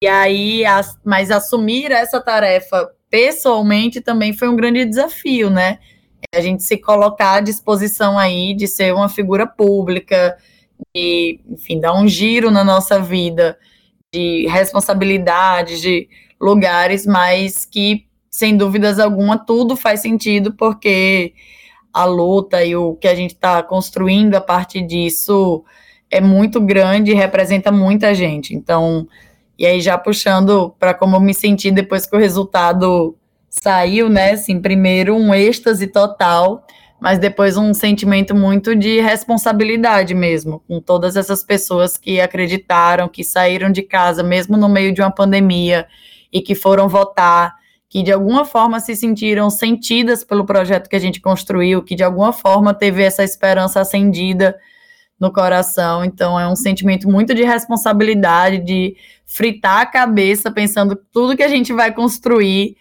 E aí, as, mas assumir essa tarefa pessoalmente também foi um grande desafio, né? A gente se colocar à disposição aí de ser uma figura pública, e, enfim, dar um giro na nossa vida de responsabilidade, de lugares, mas que, sem dúvidas alguma, tudo faz sentido porque a luta e o que a gente está construindo a partir disso é muito grande e representa muita gente. Então, e aí já puxando para como eu me senti depois que o resultado saiu, né? Assim, primeiro um êxtase total, mas depois um sentimento muito de responsabilidade mesmo, com todas essas pessoas que acreditaram, que saíram de casa mesmo no meio de uma pandemia e que foram votar que de alguma forma se sentiram sentidas pelo projeto que a gente construiu, que de alguma forma teve essa esperança acendida no coração. Então é um sentimento muito de responsabilidade, de fritar a cabeça pensando tudo que a gente vai construir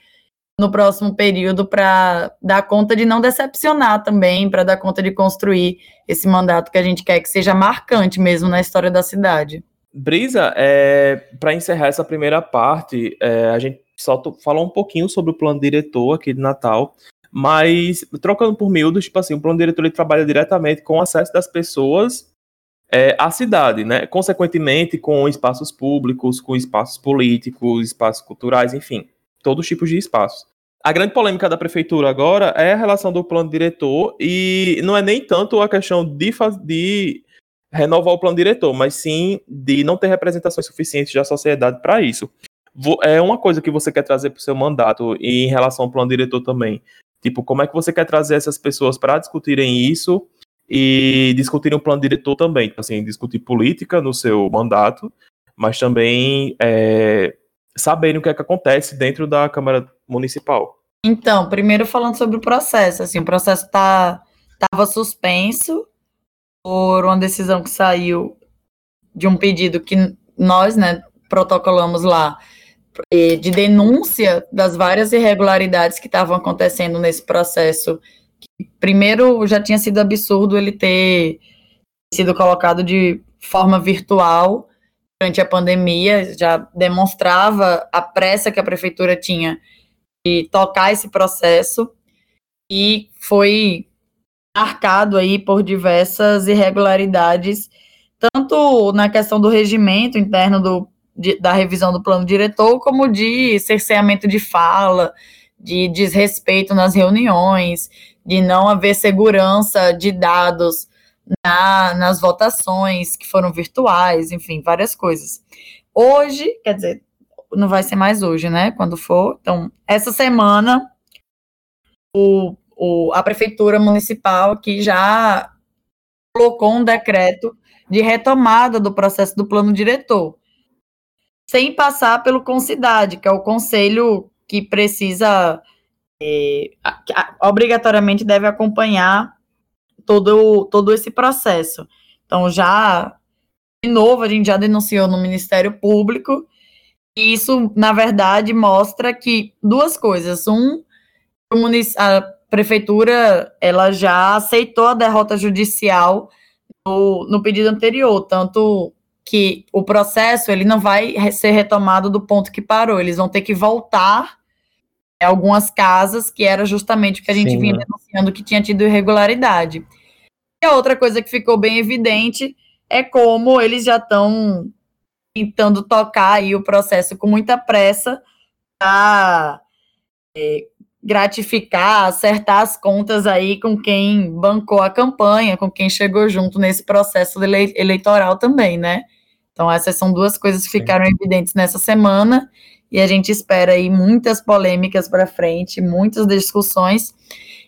no próximo período para dar conta de não decepcionar também, para dar conta de construir esse mandato que a gente quer que seja marcante mesmo na história da cidade. Brisa, é, para encerrar essa primeira parte, é, a gente só falou um pouquinho sobre o plano diretor aqui de Natal, mas trocando por miúdos, tipo assim, o plano diretor ele trabalha diretamente com o acesso das pessoas é, à cidade, né? Consequentemente, com espaços públicos, com espaços políticos, espaços culturais, enfim, todos os tipos de espaços. A grande polêmica da prefeitura agora é a relação do plano diretor e não é nem tanto a questão de, de renovar o plano diretor, mas sim de não ter representações suficientes da sociedade para isso. É uma coisa que você quer trazer para o seu mandato e em relação ao plano diretor também. Tipo, como é que você quer trazer essas pessoas para discutirem isso e discutirem o plano diretor também? Tipo assim, discutir política no seu mandato, mas também é, saberem o que é que acontece dentro da Câmara Municipal. Então, primeiro falando sobre o processo, assim, o processo tá estava suspenso por uma decisão que saiu de um pedido que nós, né, protocolamos lá de denúncia das várias irregularidades que estavam acontecendo nesse processo. Primeiro, já tinha sido absurdo ele ter sido colocado de forma virtual durante a pandemia, já demonstrava a pressa que a prefeitura tinha de tocar esse processo e foi marcado aí por diversas irregularidades, tanto na questão do regimento interno do de, da revisão do plano diretor, como de cerceamento de fala, de desrespeito nas reuniões, de não haver segurança de dados na, nas votações que foram virtuais, enfim, várias coisas. Hoje, quer dizer, não vai ser mais hoje, né? Quando for. Então, essa semana, o, o, a prefeitura municipal aqui já colocou um decreto de retomada do processo do plano diretor sem passar pelo Concidade, que é o conselho que precisa é, obrigatoriamente deve acompanhar todo, todo esse processo. Então, já, de novo, a gente já denunciou no Ministério Público, e isso, na verdade, mostra que duas coisas. Um, a prefeitura ela já aceitou a derrota judicial no, no pedido anterior, tanto que o processo ele não vai ser retomado do ponto que parou, eles vão ter que voltar algumas casas, que era justamente o que a gente Sim. vinha denunciando que tinha tido irregularidade. E a outra coisa que ficou bem evidente é como eles já estão tentando tocar aí o processo com muita pressa para é, gratificar, acertar as contas aí com quem bancou a campanha, com quem chegou junto nesse processo eleitoral também, né? Então, essas são duas coisas que ficaram evidentes nessa semana e a gente espera aí muitas polêmicas para frente, muitas discussões.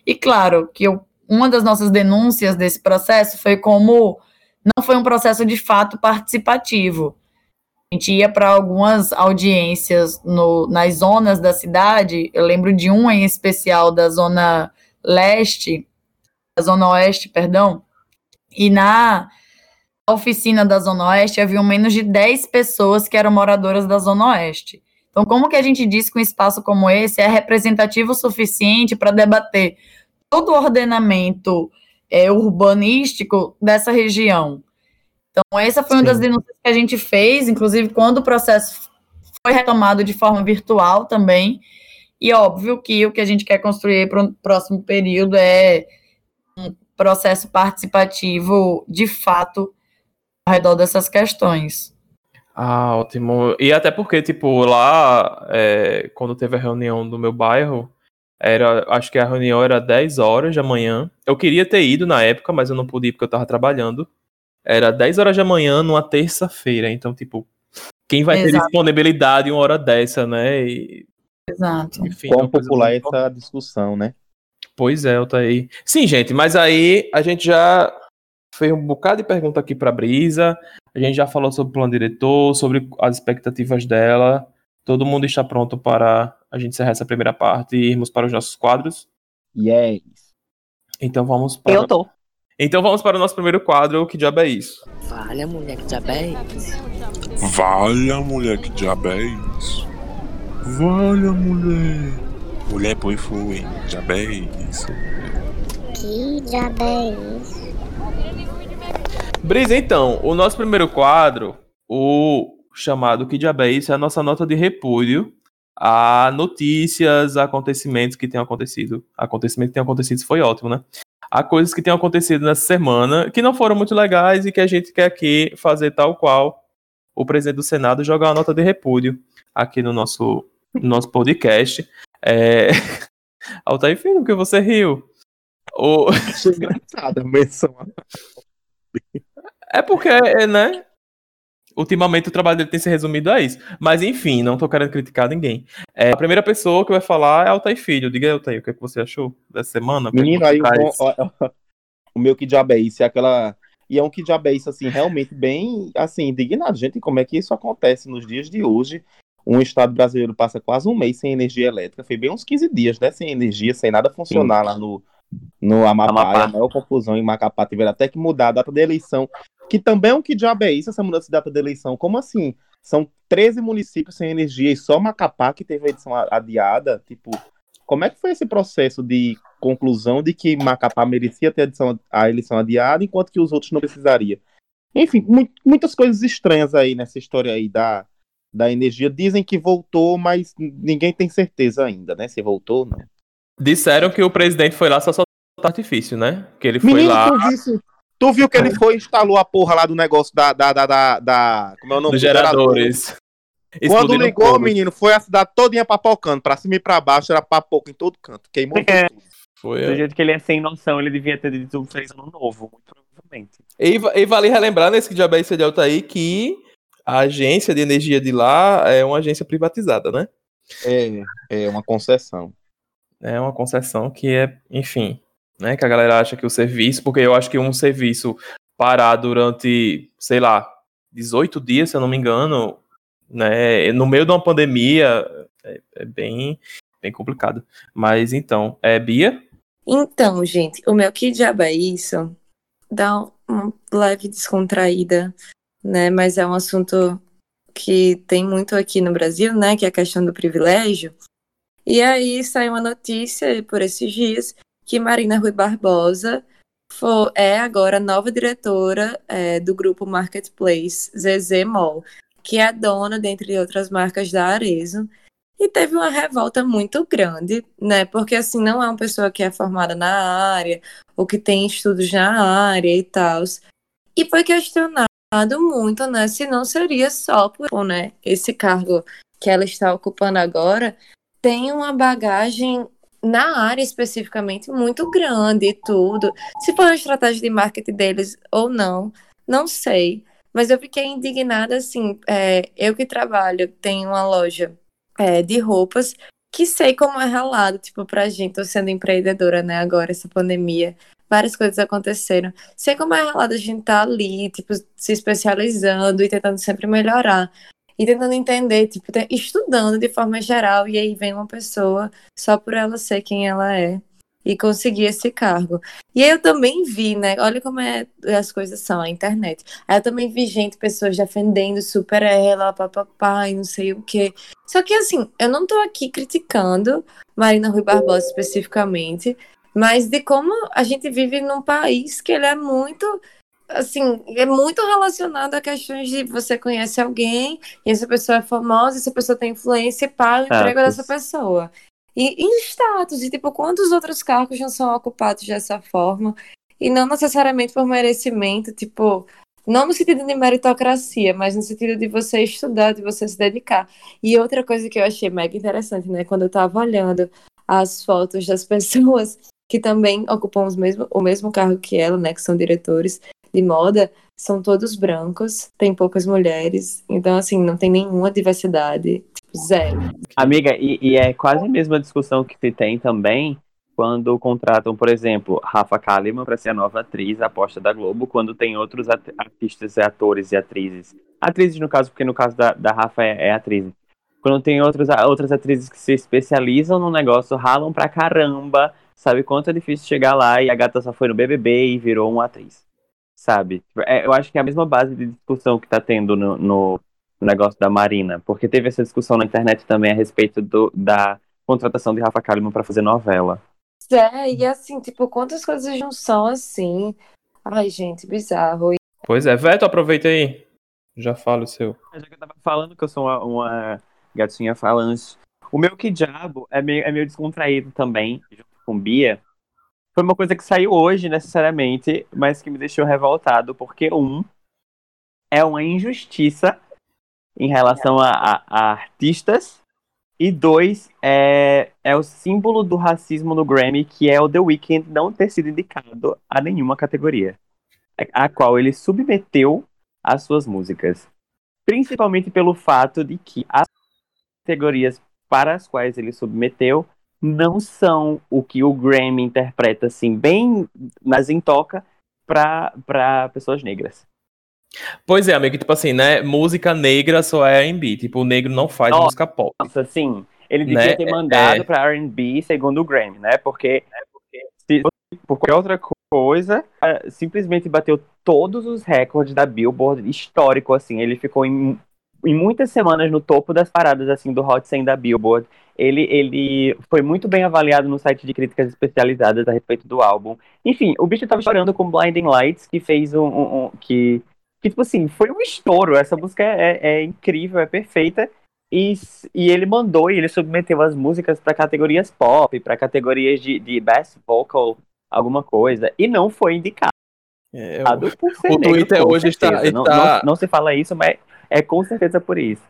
E claro que eu, uma das nossas denúncias desse processo foi como não foi um processo de fato participativo. A gente ia para algumas audiências no, nas zonas da cidade, eu lembro de uma em especial da zona leste, da zona oeste, perdão, e na oficina da Zona Oeste haviam menos de 10 pessoas que eram moradoras da Zona Oeste. Então, como que a gente diz que um espaço como esse é representativo o suficiente para debater todo o ordenamento é, urbanístico dessa região? Então, essa foi Sim. uma das denúncias que a gente fez, inclusive quando o processo foi retomado de forma virtual também. E óbvio que o que a gente quer construir para o próximo período é um processo participativo de fato ao redor dessas questões. Ah, ótimo. E até porque, tipo, lá, é, quando teve a reunião do meu bairro, era, acho que a reunião era 10 horas da manhã. Eu queria ter ido na época, mas eu não pude porque eu tava trabalhando. Era 10 horas da manhã numa terça-feira. Então, tipo, quem vai Exato. ter disponibilidade em uma hora dessa, né? E, Exato. Enfim, Quão popular é essa discussão, né? Pois é, eu tá aí. Sim, gente, mas aí a gente já fez um bocado de pergunta aqui para Brisa. A gente já falou sobre o plano diretor, sobre as expectativas dela. Todo mundo está pronto para a gente encerrar essa primeira parte e irmos para os nossos quadros? Yes. Então vamos para. Eu tô. Então vamos para o nosso primeiro quadro, que diabo é isso? Vale a mulher, que diabo é isso? Vale a mulher, que diabo é isso? Vale a mulher. Mulher põe fui, diabo é isso? Que diabo é isso? Brisa, então, o nosso primeiro quadro, o chamado Que Diabo é Isso? É a nossa nota de repúdio a notícias, acontecimentos que tenham acontecido. Acontecimentos que tenham acontecido foi ótimo, né? Há coisas que tenham acontecido nessa semana que não foram muito legais e que a gente quer aqui fazer tal qual o presidente do Senado jogar uma nota de repúdio aqui no nosso, no nosso podcast. É... [LAUGHS] Altair Filho, que você riu. O... Achei engraçado a menção. É porque, né? Ultimamente o trabalho dele tem se resumido a isso. Mas enfim, não tô querendo criticar ninguém. É, a primeira pessoa que vai falar é Altair Filho. Diga aí, Altair, o que, é que você achou dessa semana? É Menino, aí o, o meu que diabo é isso? É aquela. E é um que diabo é isso, assim, realmente bem, assim, indignado. Gente, como é que isso acontece nos dias de hoje? Um estado brasileiro passa quase um mês sem energia elétrica. Foi bem uns 15 dias, né? Sem energia, sem nada funcionar lá no, no Amapá. Amapá. É a maior confusão em Macapá. Tiveram até que mudar a data da eleição. Que também é um que diabo é isso, essa mudança de data da eleição. Como assim? São 13 municípios sem energia e só Macapá que teve a edição adiada. Tipo, como é que foi esse processo de conclusão de que Macapá merecia ter a, edição- a eleição adiada, enquanto que os outros não precisariam? Enfim, mu- muitas coisas estranhas aí nessa história aí da, da energia. Dizem que voltou, mas ninguém tem certeza ainda, né? Se voltou ou não. Disseram que o presidente foi lá só soltar artifício, né? Que ele foi Menino, lá tu, viu, tu viu que ele foi e instalou a porra lá do negócio da. da, da, da, da- como é o nome? dos Do gerador. geradores. Quando ligou, todos. menino, foi a cidade todinha papocando, pra cima e pra baixo, era papoca em todo canto. Queimou É. tudo. Foi, Do jeito que ele é sem noção, ele devia ter dito feliz ano novo, muito provavelmente. E, e vale relembrar nesse Diabécia de Altair que a agência de energia de lá é uma agência privatizada, né? É, é uma concessão. É uma concessão que é, enfim, né? Que a galera acha que o serviço, porque eu acho que um serviço parar durante, sei lá, 18 dias, se eu não me engano, né? No meio de uma pandemia, é, é bem, bem complicado. Mas então, é Bia? Então, gente, o meu que diabo é isso? Dá uma leve descontraída, né? Mas é um assunto que tem muito aqui no Brasil, né? Que é a questão do privilégio. E aí saiu uma notícia por esses dias que Marina Rui Barbosa é agora nova diretora é, do grupo Marketplace ZZ Mall, que é dona, dentre outras marcas, da Arezzo. E teve uma revolta muito grande, né? Porque assim, não é uma pessoa que é formada na área, ou que tem estudos na área e tal. E foi questionado muito, né? Se não seria só por, né? Esse cargo que ela está ocupando agora tem uma bagagem na área especificamente muito grande e tudo. Se foi uma estratégia de marketing deles ou não, não sei. Mas eu fiquei indignada assim. é, eu que trabalho, tenho uma loja é, de roupas, que sei como é ralado, tipo, pra gente, tô sendo empreendedora, né, agora, essa pandemia, várias coisas aconteceram. Sei como é ralado a gente tá ali, tipo, se especializando e tentando sempre melhorar. E tentando entender, tipo, estudando de forma geral, e aí vem uma pessoa só por ela ser quem ela é e conseguir esse cargo. E aí eu também vi, né? Olha como é, as coisas são, a internet. Aí eu também vi gente, pessoas defendendo super ela, papapá, e não sei o quê. Só que assim, eu não tô aqui criticando Marina Rui Barbosa especificamente, mas de como a gente vive num país que ele é muito assim, é muito relacionado a questões de você conhece alguém, e essa pessoa é famosa, essa pessoa tem influência e paga o emprego dessa pessoa. E, e status, e tipo, quantos outros cargos não são ocupados dessa forma? E não necessariamente por merecimento, tipo, não no sentido de meritocracia, mas no sentido de você estudar, de você se dedicar. E outra coisa que eu achei mega interessante, né, quando eu tava olhando as fotos das [LAUGHS] pessoas que também ocupam os mesmo, o mesmo cargo que ela, né, que são diretores de moda, são todos brancos, tem poucas mulheres, então assim, não tem nenhuma diversidade, tipo, zero. Amiga, e, e é quase a mesma discussão que se tem também quando contratam, por exemplo, Rafa Kalimann para ser a nova atriz aposta da Globo, quando tem outros artistas, atores e atrizes. Atrizes, no caso, porque no caso da, da Rafa é, é atriz. Quando tem outros, outras atrizes que se especializam no negócio, ralam pra caramba, sabe quanto é difícil chegar lá e a gata só foi no BBB e virou uma atriz. Sabe? É, eu acho que é a mesma base de discussão que tá tendo no, no negócio da Marina, porque teve essa discussão na internet também a respeito do, da contratação de Rafa Kalimann para fazer novela. É, e assim, tipo, quantas coisas não são assim? Ai, gente, bizarro. Pois é, Veto, aproveita aí. Já fala o seu. Já que eu tava falando que eu sou uma, uma gatinha falante, O meu que diabo é meio, é meio descontraído também, com Bia. Foi uma coisa que saiu hoje, necessariamente, mas que me deixou revoltado, porque, um, é uma injustiça em relação a, a- a artistas, e dois, é, é o símbolo do racismo no Grammy, que é o The Weeknd não ter sido indicado a nenhuma categoria, a qual ele submeteu as suas músicas. Principalmente pelo fato de que as categorias para as quais ele submeteu não são o que o Grammy interpreta assim, bem nas em toca para pessoas negras. Pois é, amigo, tipo assim, né? Música negra só é R&B. Tipo, o negro não faz Nossa. música pop. Nossa, assim, ele devia Né? ter mandado É. pra R&B segundo o Grammy, né? Porque, se, por qualquer outra coisa, eh, simplesmente bateu todos os recordes da Billboard histórico, assim. Ele ficou em, em muitas semanas no topo das paradas, assim, do Hot 100 da Billboard. Ele, ele foi muito bem avaliado no site de críticas especializadas a respeito do álbum. Enfim, o bicho tava chorando com Blinding Lights, que fez um... um- um- que, que, tipo assim, foi um estouro. Essa música é, é incrível, é perfeita. E, e ele mandou e ele submeteu as músicas para categorias pop, para categorias de, de best vocal, alguma coisa, e não foi indicado É, ser o Twitter hoje está- certeza. Não, está- não, não se fala isso, mas é com certeza por isso.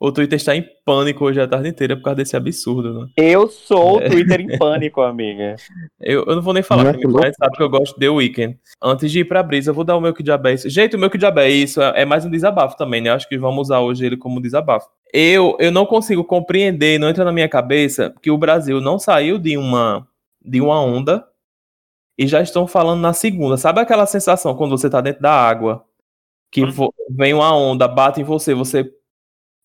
O Twitter está em pânico hoje a tarde inteira por causa desse absurdo, né? Eu sou É. o Twitter em pânico, amiga. Eu, eu não vou nem falar, Não é que sabe que eu gosto de The Weeknd. Antes de ir pra brisa, eu vou dar o meu que diabo é isso. Gente, o meu que diabo é isso é é mais um desabafo também, né? Eu acho que vamos usar hoje ele como desabafo. Eu, eu não consigo compreender, não entra na minha cabeça, que o Brasil não saiu de uma, de uma onda e já estão falando na segunda. Sabe aquela sensação quando você tá dentro da água, que vo- vem uma onda, bate em você, você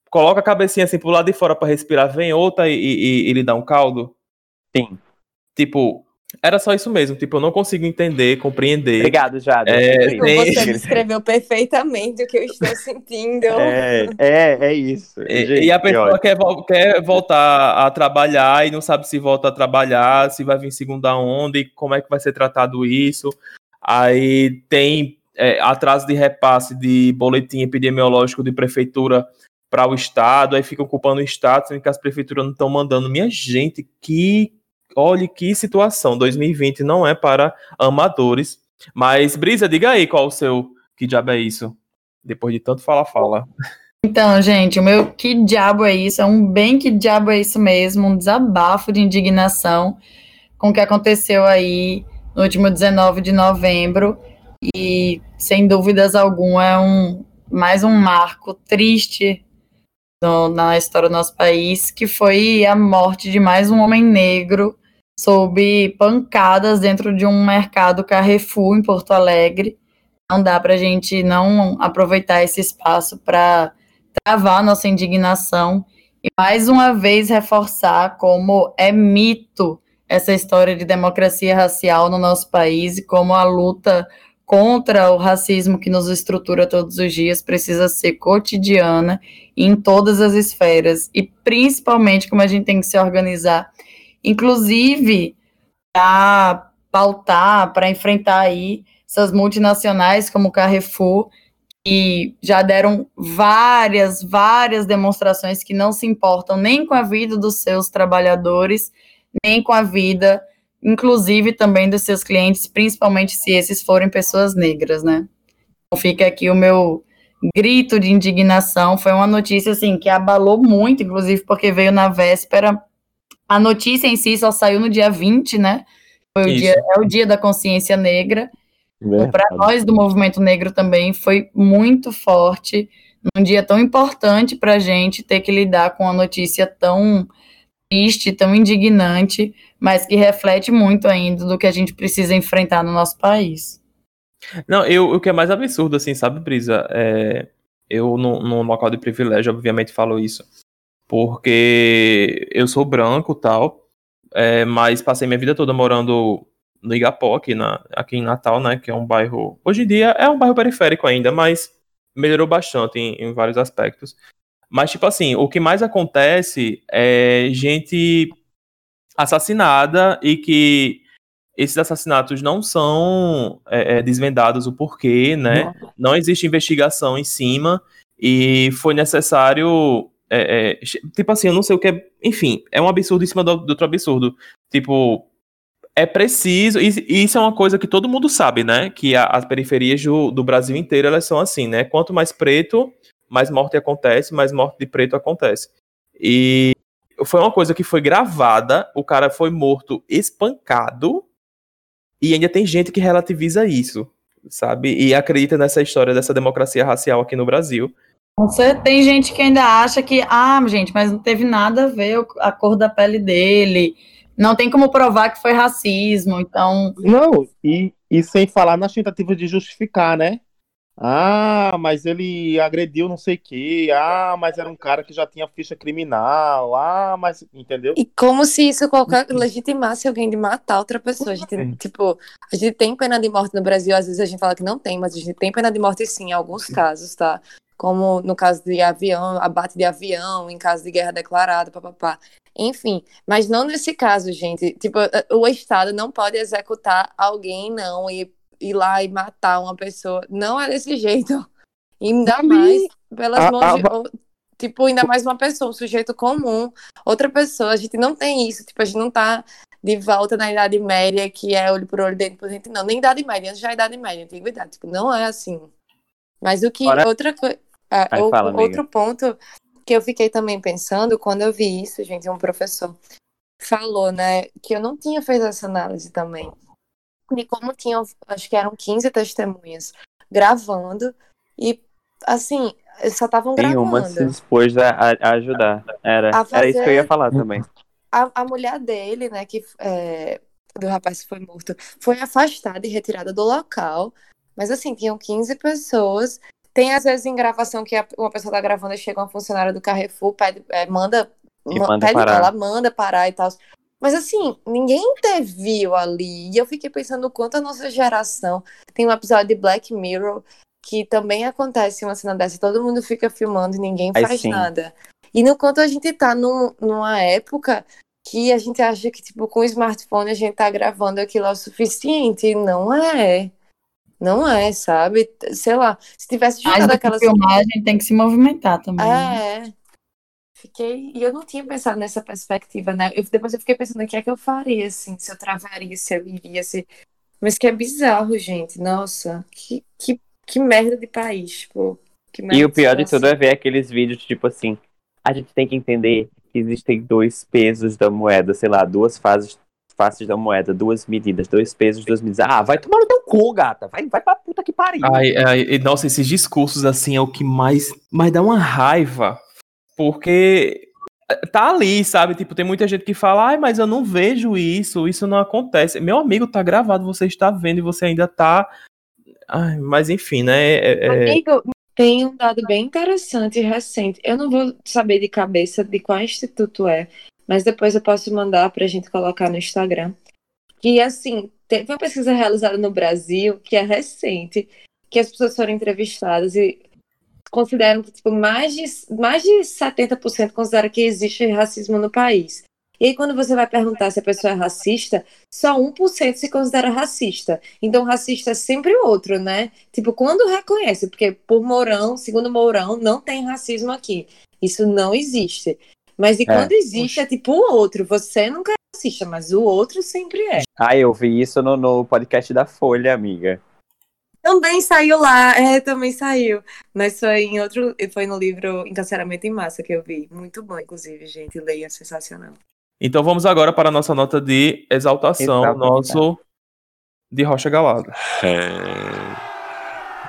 coloca a cabecinha assim pro lado de fora pra respirar, vem outra e, e, e lhe dá um caldo? Sim. Tipo, era só isso mesmo. Tipo, eu não consigo entender, compreender. Obrigado, Jada. É, Incrível. tem- Você descreveu perfeitamente o que eu estou sentindo. [LAUGHS] É, é, é isso. E, Gente, e a pessoa quer, quer voltar a trabalhar e não sabe se volta a trabalhar, se vai vir segunda onda e como é que vai ser tratado isso. Aí tem é, atraso de repasse de boletim epidemiológico de prefeitura para o estado, aí ficam culpando o estado, sendo que as prefeituras não estão mandando. Minha gente, que olhe que situação. 2020 não é para amadores. Mas, Brisa, diga aí qual o seu que diabo é isso? Depois de tanto fala, fala. Então, gente, o meu que diabo é isso? É um bem que diabo é isso mesmo, um desabafo de indignação com o que aconteceu aí no último 19 de novembro. E, sem dúvidas alguma, é um mais um marco triste na história do nosso país, que foi a morte de mais um homem negro sob pancadas dentro de um mercado Carrefour em Porto Alegre. Não dá para a gente não aproveitar esse espaço para travar nossa indignação e mais uma vez reforçar como é mito essa história de democracia racial no nosso país e como a luta contra o racismo que nos estrutura todos os dias precisa ser cotidiana em todas as esferas e principalmente como a gente tem que se organizar, inclusive para pautar, para enfrentar aí essas multinacionais como o Carrefour que já deram várias, várias demonstrações que não se importam nem com a vida dos seus trabalhadores, nem com a vida, inclusive também dos seus clientes, principalmente se esses forem pessoas negras, né? Então fica aqui o meu grito de indignação. Foi uma notícia assim que abalou muito, inclusive porque veio na véspera. A notícia em si só saiu no dia 20, né? Foi o dia, é o dia da consciência negra. Para nós do movimento negro também foi muito forte, num dia tão importante para a gente ter que lidar com uma notícia tão triste, tão indignante, mas que reflete muito ainda do que a gente precisa enfrentar no nosso país. Não, eu, o que é mais absurdo, assim, sabe, Brisa? É, eu, num, num local de privilégio, obviamente falo isso, porque eu sou branco tal, é, mas passei minha vida toda morando no Igapó, aqui, na, aqui em Natal, né, que é um bairro, hoje em dia é um bairro periférico ainda, mas melhorou bastante em, em vários aspectos. Mas, tipo assim, o que mais acontece é gente assassinada e que esses assassinatos não são é, é, desvendados o porquê, né? Não existe investigação em cima e foi necessário é, é, tipo assim, eu não sei o que é. Enfim, é um absurdo em cima do, do outro absurdo. Tipo, é preciso. E, e isso é uma coisa que todo mundo sabe, né? Que a, as periferias do, do Brasil inteiro elas são assim, né? Quanto mais preto, mais morte acontece, mais morte de preto acontece. E foi uma coisa que foi gravada, o cara foi morto espancado, e ainda tem gente que relativiza isso, sabe? E acredita nessa história dessa democracia racial aqui no Brasil. Você tem gente que ainda acha que, ah, gente, mas não teve nada a ver a cor da pele dele. Não tem como provar que foi racismo, então. Não, e, e sem falar nas tentativas de justificar, né? Ah, mas ele agrediu não sei o quê. Ah, mas era um cara que já tinha ficha criminal. Ah, mas. Entendeu? E como se isso qualquer legitimasse alguém de matar outra pessoa. A gente, tipo, a gente tem pena de morte no Brasil, às vezes a gente fala que não tem, mas a gente tem pena de morte sim, em alguns casos, tá? Como no caso de avião, abate de avião, em caso de guerra declarada, papapá. Enfim, mas não nesse caso, gente. Tipo, o Estado não pode executar alguém, não, e ir lá e matar uma pessoa. Não é desse jeito. Ainda mais pelas a, mãos a, de. Tipo, ainda mais uma pessoa, um sujeito comum, outra pessoa. A gente não tem isso. Tipo, a gente não tá de volta na Idade Média, que é olho por olho, dente por dente. Não, nem Idade Média, antes já é Idade Média, antiguidade. Tipo, não é assim. Mas o que. Ora- Outra coisa. Fala, amiga. outro ponto que eu fiquei também pensando quando eu vi isso, gente, um professor falou, né, que eu não tinha feito essa análise também. E como tinham, acho que eram 15 testemunhas gravando, e assim, eles só estavam Nenhuma se gravando. dispôs a, a- ajudar. Era, A era isso que eu ia fazer- falar também. A, a mulher dele, né, que é, do rapaz que foi morto, foi afastada e retirada do local. Mas assim, tinham 15 pessoas. Tem às vezes em gravação que uma pessoa tá gravando e chega uma funcionária do Carrefour, pede, é, manda, ma- manda pede parar. ela manda parar e tal. Mas assim, ninguém interviu ali. E eu fiquei pensando o quanto a nossa geração. Tem um episódio de Black Mirror que também acontece uma cena dessa, e todo mundo fica filmando e ninguém faz nada. E no quanto a gente tá num- numa época que a gente acha que, tipo, com o smartphone a gente tá gravando aquilo é o suficiente. E não é. Não é, sabe? Sei lá, se tivesse Mais juntado do que aquelas. filmagem, tem que se movimentar também. né? Fiquei. E eu não tinha pensado nessa perspectiva, né? Eu, depois eu fiquei pensando o que é que eu faria, assim, se eu travaria, se eu iria, se. Mas que é bizarro, gente. Nossa, que, que, que merda de país, tipo. Que merda E o pior de tudo situação. é ver aqueles vídeos, tipo assim, a gente tem que entender que existem dois pesos da moeda, sei lá, duas fases, faces da moeda, duas medidas, dois pesos, duas medidas. Ah, vai tomar no teu cu, gata. Vai, vai pra puta que pariu. Ai, ai, nossa, esses discursos assim é o que mais, mais dá uma raiva. Porque tá ali, sabe? Tipo, tem muita gente que fala, ai, mas eu não vejo isso, isso não acontece. Meu amigo, tá gravado, você está vendo e você ainda tá. Ai, mas enfim, né? é- é- Amigo, tem um dado bem interessante recente. Eu não vou saber de cabeça de qual instituto é, mas depois eu posso mandar pra gente colocar no Instagram. Que, assim, teve uma pesquisa realizada no Brasil, que é recente, que as pessoas foram entrevistadas e consideram que, tipo, mais de, mais de 70% consideram que existe racismo no país. E aí, quando você vai perguntar se a pessoa é racista, só 1% se considera racista. Então, racista é sempre o outro, né? Tipo, quando reconhece, porque por Mourão, segundo Mourão, não tem racismo aqui. Isso não existe. Mas e É. quando existe, é tipo o outro. Você nunca é racista, mas o outro sempre é. Ah, eu vi isso no, no podcast da Folha, amiga. Também saiu lá, é, também saiu. Mas foi em outro, foi no livro Encarceramento em Massa que eu vi. Muito bom, inclusive, gente. Leia, sensacional. Então vamos agora para a nossa nota de exaltação, Exalta, nosso de Rocha Galado. É.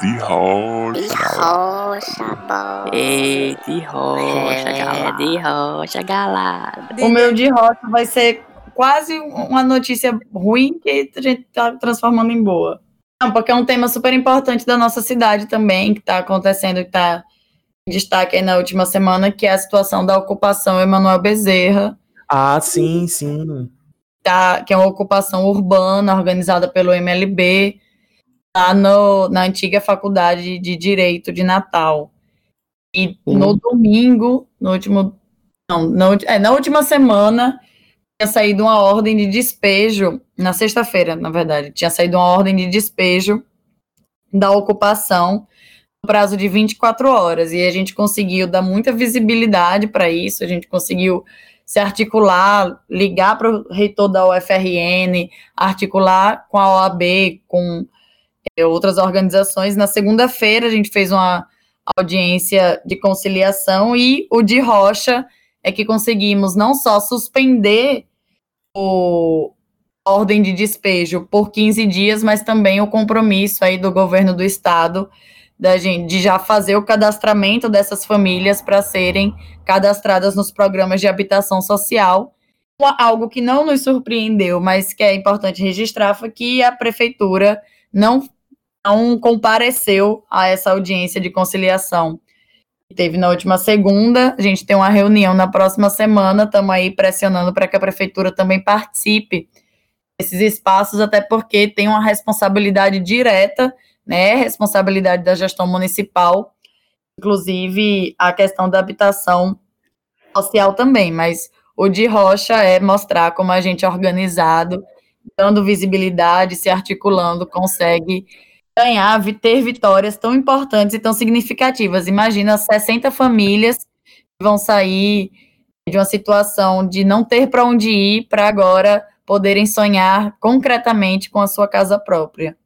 De De rocha. rocha, boy. Ei, de rocha, É, galera. de rocha, galada. O meu de rocha vai ser quase uma notícia ruim que a gente tá transformando em boa. Não, porque é um tema super importante da nossa cidade também, que está acontecendo, que está em destaque aí na última semana, que é a situação da ocupação Emanuel Bezerra, Ah, sim, sim. tá, que é uma ocupação urbana organizada pelo MLB, lá no, na antiga Faculdade de Direito de Natal. E no domingo, no último. Não, ulti- é, na última semana, tinha saído uma ordem de despejo, na sexta-feira, na verdade, tinha saído uma ordem de despejo da ocupação no prazo de 24 horas. E a gente conseguiu dar muita visibilidade para isso, a gente conseguiu se articular, ligar para o reitor da UFRN, articular com a OAB, com é, outras organizações. Na segunda-feira, a gente fez uma audiência de conciliação e o de Rocha é que conseguimos não só suspender o ordem de despejo por 15 dias, mas também o compromisso aí do governo do estado da gente de já fazer o cadastramento dessas famílias para serem cadastradas nos programas de habitação social. Algo que não nos surpreendeu, mas que é importante registrar foi que a prefeitura não, não compareceu a essa audiência de conciliação. Teve na última segunda, a gente tem uma reunião na próxima semana, estamos aí pressionando para que a prefeitura também participe desses espaços, até porque tem uma responsabilidade direta né, responsabilidade da gestão municipal, inclusive a questão da habitação social também, mas o de Rocha é mostrar como a gente é organizado, dando visibilidade, se articulando, consegue ganhar, ter vitórias tão importantes e tão significativas. Imagina 60 famílias que vão sair de uma situação de não ter para onde ir para agora poderem sonhar concretamente com a sua casa própria.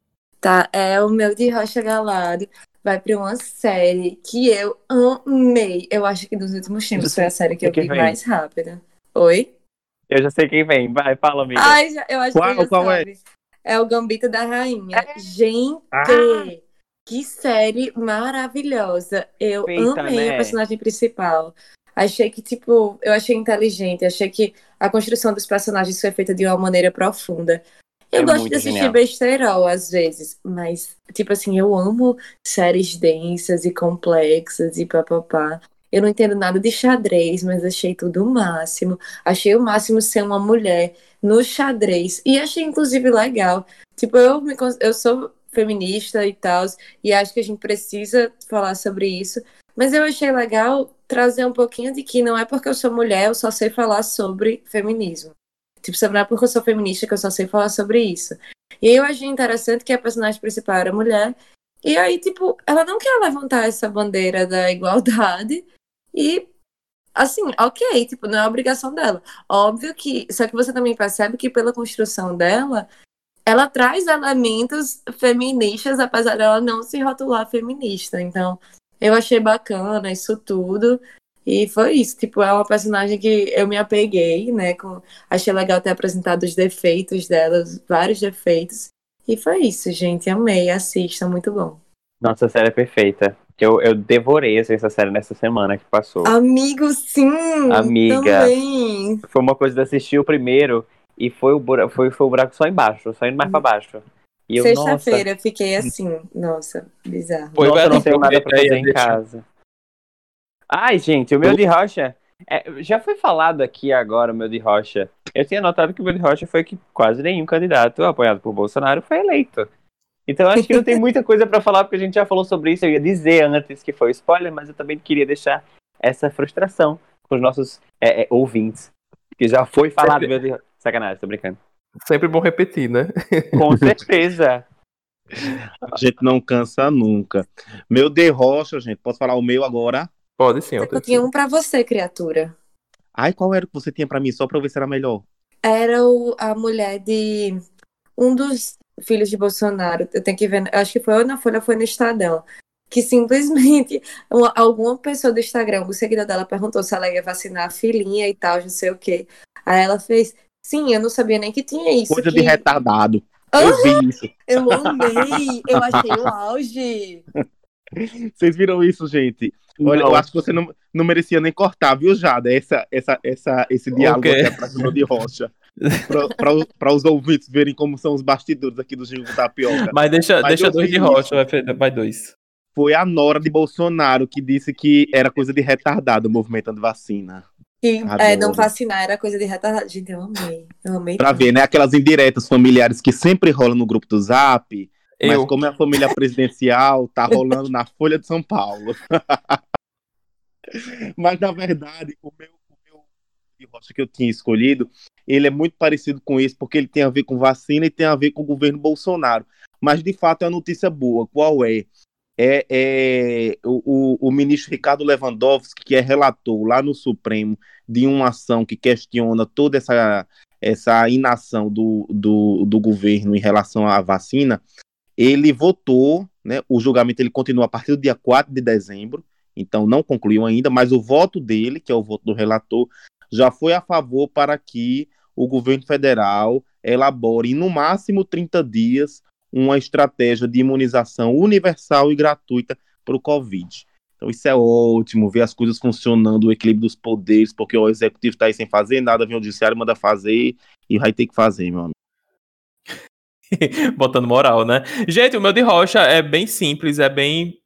Tá, é o meu de Rocha Galado. Vai pra uma série que eu amei. Eu acho que dos últimos tempos foi a série que eu vi mais rápida. Oi? Eu já sei quem vem. Vai, fala, amiga. Ai, já, eu acho Qual- que já qual é? sabe. É o Gambito da Rainha. Gente, Ah! que série maravilhosa. Eu Feita, amei né? a personagem principal. Achei que, tipo, eu achei inteligente. Achei que a construção dos personagens foi feita de uma maneira profunda. Eu É gosto de assistir genial. besterol às vezes, mas, tipo assim, eu amo séries densas e complexas e papapá. Eu não entendo nada de xadrez, mas achei tudo o máximo. Achei o máximo ser uma mulher no xadrez. E achei, inclusive, legal. Tipo, eu, me, eu sou feminista e tal, e acho que a gente precisa falar sobre isso. Mas eu achei legal trazer um pouquinho de que não é porque eu sou mulher, eu só sei falar sobre feminismo. Tipo, não é porque eu sou feminista que eu só sei falar sobre isso. E eu achei interessante que a personagem principal era mulher. E aí, tipo, ela não quer levantar essa bandeira da igualdade. E, assim, ok, tipo, não é obrigação dela. Óbvio que. Só que você também percebe que pela construção dela, ela traz elementos feministas, apesar dela não se rotular feminista. Então, eu achei bacana isso tudo. E foi isso, tipo, é uma personagem que eu me apeguei, né? Com... Achei legal ter apresentado os defeitos dela, vários defeitos. E foi isso, gente. Amei, assista, muito bom. Nossa, a série é perfeita. Eu, eu devorei assim, essa série nessa semana que passou. Amigo, sim! Amiga. Também! Foi uma coisa de assistir o primeiro e foi o buraco, foi, foi o buraco só embaixo, só indo mais pra baixo. E eu, nossa, Sexta-feira eu fiquei assim, nossa, bizarro. Foi, nossa, não tenho nada pra fazer em casa. Ai, gente, o meu de rocha. É, já foi falado aqui agora o meu de rocha. Eu tinha notado que o meu de rocha foi que quase nenhum candidato apoiado por Bolsonaro foi eleito. Então acho que não tem muita coisa pra falar, porque a gente já falou sobre isso. Eu ia dizer antes que foi spoiler, mas eu também queria deixar essa frustração com os nossos é, é, ouvintes. Que já foi falado, Sempre- meu de rocha. Sacanagem, tô brincando. Sempre bom repetir, né? Com certeza. A gente não cansa nunca. Meu de rocha, gente, posso falar o meu agora? Pode sim, Eu tinha um pra você, criatura. Ai, qual era o que você tinha pra mim? Só pra eu ver se era melhor. Era o, a mulher de um dos filhos de Bolsonaro. Eu tenho que ver, acho que foi ou na Folha ou foi no Estadão. Que simplesmente [LAUGHS] uma- alguma pessoa do Instagram, um seguidor dela, perguntou se ela ia vacinar a filhinha e tal, não sei o quê. Aí ela fez, sim, eu não sabia nem que tinha isso. Coisa que... de retardado. Ah! Eu vi isso. Eu amei! Eu achei o auge! [LAUGHS] Vocês viram isso, gente? Olha, Não. eu acho que você não, não merecia nem cortar, viu, Jada? Essa, essa, essa, esse diálogo quê? aqui atrás do meu de rocha. Para os ouvintes verem como são os bastidores aqui do Gil do Tapioca. Mas deixa, Mas deixa dois de rocha, vai, dois. Foi a Nora de Bolsonaro que disse que era coisa de retardado o movimento anti-vacina. Que Adoro. é, não vacinar era coisa de retardado. Gente, eu amei. Eu amei. Pra ver, né? Aquelas indiretas familiares que sempre rolam no grupo do Zap. Mas Eu, como é a família presidencial, tá rolando na Folha de São Paulo. [LAUGHS] Mas, na verdade, o meu, o meu de rocha que eu tinha escolhido, ele é muito parecido com esse, porque ele tem a ver com vacina e tem a ver com o governo Bolsonaro. Mas, de fato, é uma notícia boa. Qual é? é, é o, o, o ministro Ricardo Lewandowski, que é relator lá no Supremo de uma ação que questiona toda essa, essa inação do, do, do governo em relação à vacina, ele votou, né, o julgamento ele continua a partir do dia 4 de dezembro, então não concluiu ainda, mas o voto dele, que é o voto do relator, já foi a favor para que o governo federal elabore, no máximo 30 dias, uma estratégia de imunização universal e gratuita para o Covid. Então isso é ótimo, ver as coisas funcionando, o equilíbrio dos poderes, porque o executivo está aí sem fazer nada, vem o judiciário, manda fazer e vai ter que fazer, meu amigo. [LAUGHS] Botando moral, né? Gente, o meu de rocha é bem simples, é bem.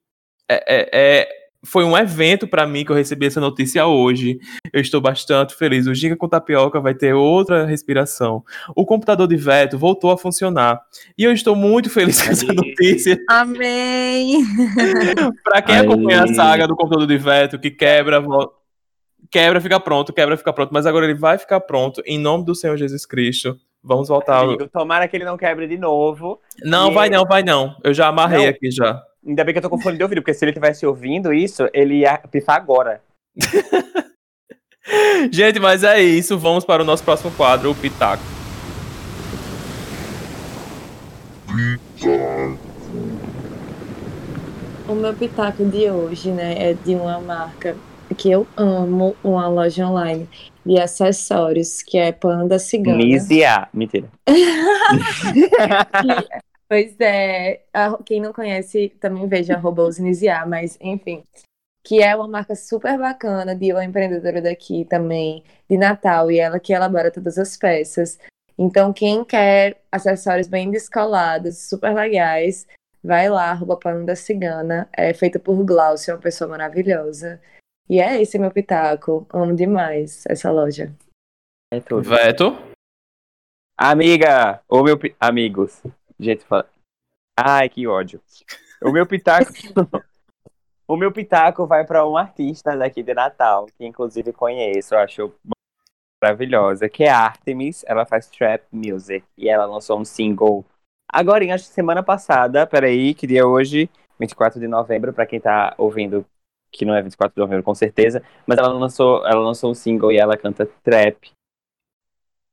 É, é, é foi um evento para mim que eu recebi essa notícia hoje. Eu estou bastante feliz. O Giga com Tapioca vai ter outra respiração. O computador de Veto voltou a funcionar. E eu estou muito feliz com essa notícia. Amém! [LAUGHS] para quem acompanha a saga do computador de Veto, que quebra, quebra, fica pronto, quebra, fica pronto. Mas agora ele vai ficar pronto em nome do Senhor Jesus Cristo. Vamos voltar. Amigo, tomara que ele não quebre de novo. Não, E vai não, vai não. Eu já amarrei Não. aqui já. Ainda bem que eu tô com fone de ouvido, porque se ele tivesse ouvindo isso, ele ia pifar agora. [LAUGHS] Gente, mas é isso. Vamos para o nosso próximo quadro, o Pitaco. O meu pitaco de hoje, né, é de uma marca que eu amo, uma loja online de acessórios, que é Panda Cigana. Nizia. Mentira. [LAUGHS] [LAUGHS] Pois é, a- quem não conhece também veja arroba usinisiar, mas enfim. Que é uma marca super bacana de uma empreendedora daqui também, de Natal, e ela que elabora todas as peças. Então, quem quer acessórios bem descolados, super legais, vai lá, arroba Panda Cigana. É feita por Glaucio, uma pessoa maravilhosa. E é esse meu pitaco. Amo demais essa loja. É tudo. Veto. Amiga, ou meu amigos. Gente, fala. Ai, que ódio. O meu pitaco. [LAUGHS] o meu pitaco vai para um artista daqui de Natal, que inclusive conheço, eu acho maravilhosa, que é a Artemis. Ela faz trap music e ela lançou um single agora, acho que semana passada. Peraí, que dia é hoje? 24 de novembro, para quem tá ouvindo, que não é 24 de novembro, com certeza. Mas ela lançou, ela lançou um single e ela canta trap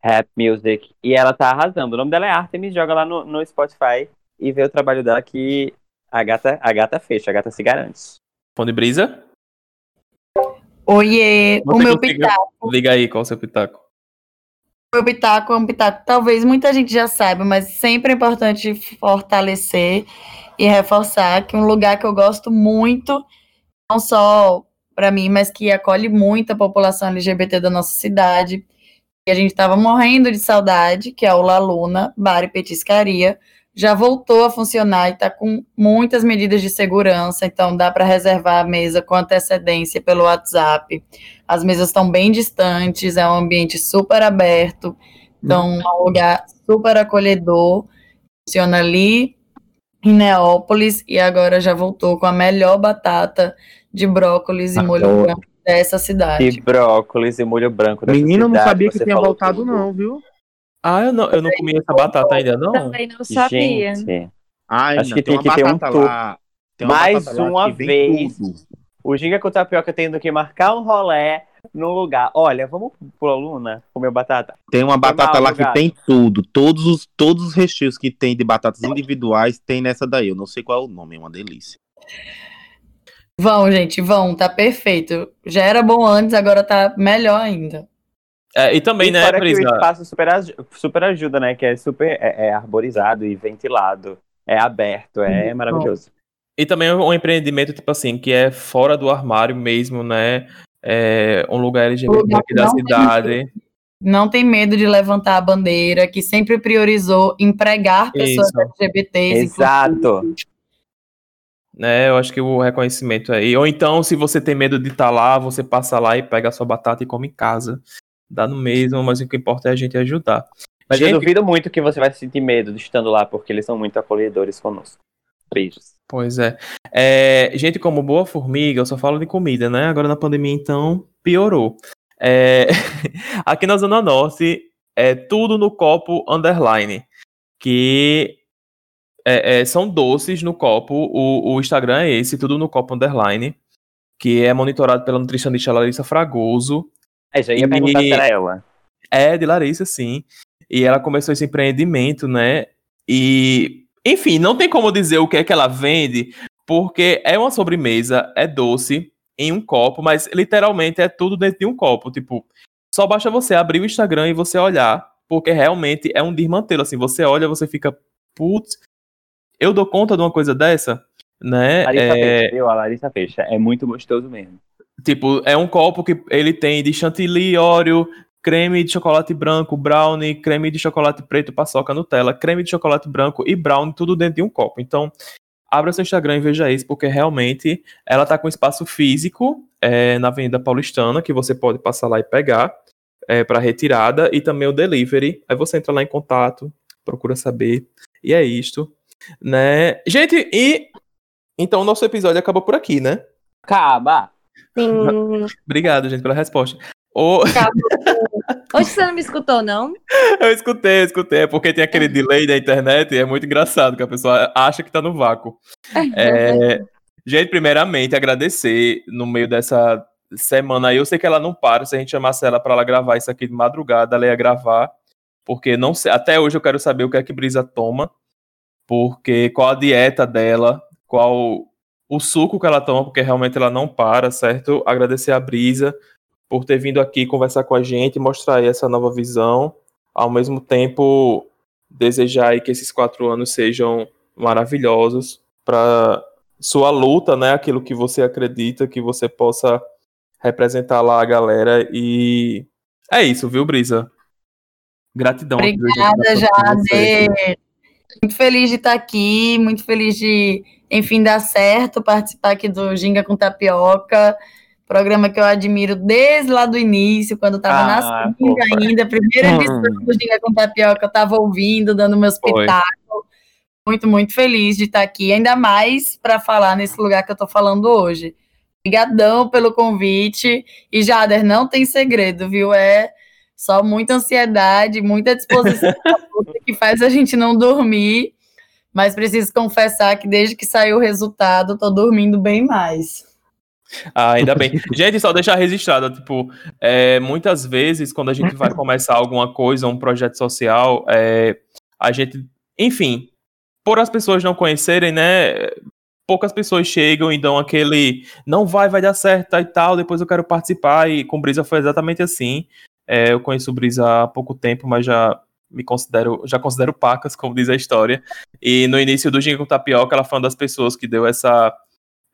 rap music. E ela tá arrasando. O nome dela é Artemis, joga lá no, no Spotify e vê o trabalho dela que a gata, a gata fecha, a gata se garante. Fone Brisa. Oiê, o meu pitaco. Liga aí qual é o seu pitaco. O meu pitaco é um pitaco, talvez muita gente já saiba, mas sempre é importante fortalecer e reforçar que um lugar que eu gosto muito, não só para mim, mas que acolhe muito a população LGBT da nossa cidade, e a gente estava morrendo de saudade, que é o La Luna, Bar e Petiscaria, já voltou a funcionar e está com muitas medidas de segurança, então dá para reservar a mesa com antecedência pelo WhatsApp. As mesas estão bem distantes, é um ambiente super aberto, então é um lugar super acolhedor. Funciona ali em Neópolis e agora já voltou com a melhor batata de brócolis e molho Adoro. branco dessa E cidade. brócolis e molho branco dessa Menina, eu não cidade, sabia que você tinha voltado, tudo. não, viu? Ah, eu não, eu não comi essa batata ainda, não. Também não sabia. Gente, Ai, Acho não, que tem que ter um tour. lá- tem uma Mais uma vez. tudo. o Ginga com Tapioca tendo que marcar um rolé num lugar. Olha, vamos pro Luna comer batata? Tem uma batata lá que tem tudo. Todos os, todos os recheios que tem de batatas individuais tem nessa daí. Eu não sei qual é o nome, é uma delícia. Vão, gente, vão, tá perfeito. Já era bom antes, agora tá melhor ainda. É, e também, e né, fora que o espaço super, super ajuda, né? Que é super é, é arborizado e ventilado. É aberto, é maravilhoso. E também um empreendimento, tipo assim, que é fora do armário mesmo, né? É um lugar LGBT Lugar aqui da tem cidade. Não tem medo de levantar a bandeira, que sempre priorizou empregar pessoas Isso. LGBTs. Exato. inclusive. Né? Eu acho que o reconhecimento aí. Ou então, se você tem medo de estar lá, você passa lá e pega a sua batata e come em casa. Dá no mesmo, mas o que importa é a gente ajudar. Mas eu Gente, duvido muito que você vai sentir medo de estando lá, porque eles são muito acolhedores conosco. Beijos. Pois é. É, Gente, como boa formiga, eu só falo de comida, né? Agora na pandemia, então, piorou. É, [LAUGHS] Aqui na Zona Norte, é tudo no copo underline. Que é, é, são doces no copo. O, o Instagram é esse, tudo no copo underline, que é monitorado pela nutricionista Larissa Fragoso. É, já ia E- perguntar era ela. É, de Larissa, sim. E ela começou esse empreendimento, né? E, enfim, não tem como dizer o que é que ela vende, porque é uma sobremesa, é doce em um copo, mas literalmente é tudo dentro de um copo. Tipo, só basta você abrir o Instagram e você olhar, porque realmente é um desmantelo. Assim, você olha, você fica, putz, eu dou conta de uma coisa dessa, né? Larissa É, Peixe, viu? A Larissa Peixe. É muito gostoso mesmo. Tipo, é um copo que ele tem de chantilly, óleo, creme de chocolate branco, brownie, creme de chocolate preto, paçoca, Nutella, creme de chocolate branco e brownie, tudo dentro de um copo. Então, abra seu Instagram e veja isso, porque realmente ela tá com espaço físico é, na Avenida Paulistana, que você pode passar lá e pegar é, para retirada, e também o delivery. Aí você entra lá em contato, procura saber. E é isto, né? Gente, e então o nosso episódio acabou por aqui, né? Acaba! Sim. [LAUGHS] Obrigado, gente, pela resposta. Ô, [LAUGHS] Hoje você não me escutou, não? Eu escutei, eu escutei, é porque tem aquele delay da internet e é muito engraçado que a pessoa acha que tá no vácuo. [LAUGHS] É, gente, primeiramente, agradecer no meio dessa semana aí. Eu sei que ela não para, se a gente chamasse ela pra ela gravar isso aqui de madrugada, ela ia gravar, porque não sei, até hoje eu quero saber o que é que Brisa toma, porque qual a dieta dela, qual o suco que ela toma, porque realmente ela não para, certo? Agradecer a Brisa por ter vindo aqui conversar com a gente, mostrar aí essa nova visão, ao mesmo tempo desejar aí que esses quatro anos sejam maravilhosos para sua luta, né? Aquilo que você acredita, que você possa representar lá a galera e é isso, viu, Brisa? Gratidão. Obrigada. Jader. Muito feliz de estar aqui, muito feliz de, enfim, dar certo participar aqui do Ginga com Tapioca, programa que eu admiro desde lá do início, quando estava Ah, na Ginga fofa. ainda, primeira Hum. edição do Ginga com Tapioca, eu estava ouvindo, dando meus pitacos. Muito, muito feliz de estar aqui, ainda mais para falar nesse lugar que eu estou falando hoje. Obrigadão pelo convite. E Jader, não tem segredo, viu? É só muita ansiedade, muita disposição [LAUGHS] que faz a gente não dormir. Mas preciso confessar que desde que saiu o resultado, tô dormindo bem mais. Ah, ainda bem. Gente, só deixar registrado, tipo, é, muitas vezes, quando a gente vai começar alguma coisa, um projeto social, é, a gente, enfim, por as pessoas não conhecerem, né, poucas pessoas chegam e dão aquele, não vai, vai dar certo e tal, depois eu quero participar, e com Brisa foi exatamente assim. É, eu conheço o Brisa há pouco tempo, mas já me considero, já considero pacas, como diz a história. E no início do com Tapioca, ela foi uma das pessoas que deu essa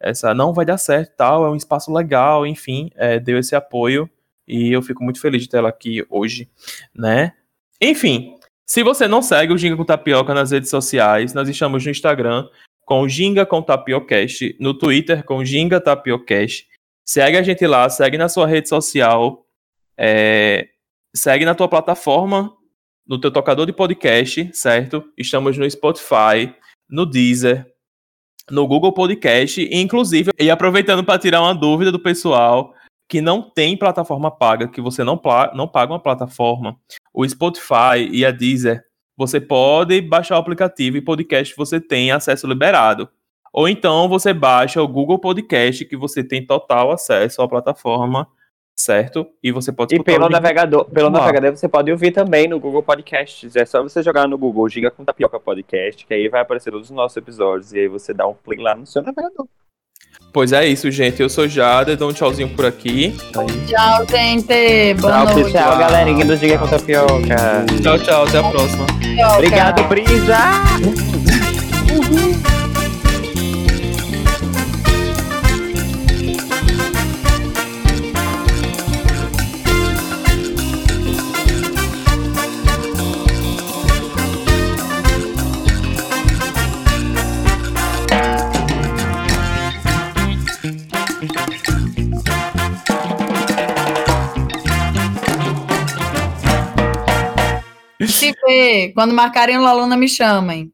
essa não vai dar certo tal, é um espaço legal, enfim, é, deu esse apoio e eu fico muito feliz de ter ela aqui hoje, né? Enfim, se você não segue o Ginga com Tapioca nas redes sociais, nós estamos no Instagram com Ginga com Tapiocast, no Twitter com Ginga Tapiocast. Segue a gente lá, segue na sua rede social, é, segue na tua plataforma, no teu tocador de podcast, certo? Estamos no Spotify, no Deezer, no Google Podcast, e, inclusive, e aproveitando para tirar uma dúvida do pessoal que não tem plataforma paga, que você não, não paga uma plataforma, o Spotify e a Deezer, você pode baixar o aplicativo e podcast você tem acesso liberado. Ou então você baixa o Google Podcast, que você tem total acesso à plataforma, certo? E você pode E pelo navegador, pelo navegador você pode ouvir também no Google Podcasts. É só você jogar no Google Giga com Tapioca Podcast, que aí vai aparecer todos os nossos episódios. E aí você dá um play lá no seu navegador. Pois é isso, gente. Eu sou Jada, dou um tchauzinho por aqui. Tchau, gente. Boa Tchau, noite. tchau, galerinha do Giga com Tapioca. Tchau, tchau. Até a próxima. Tapioca. Obrigado, Brisa! Se quando marcarem o Laluna, me chamem.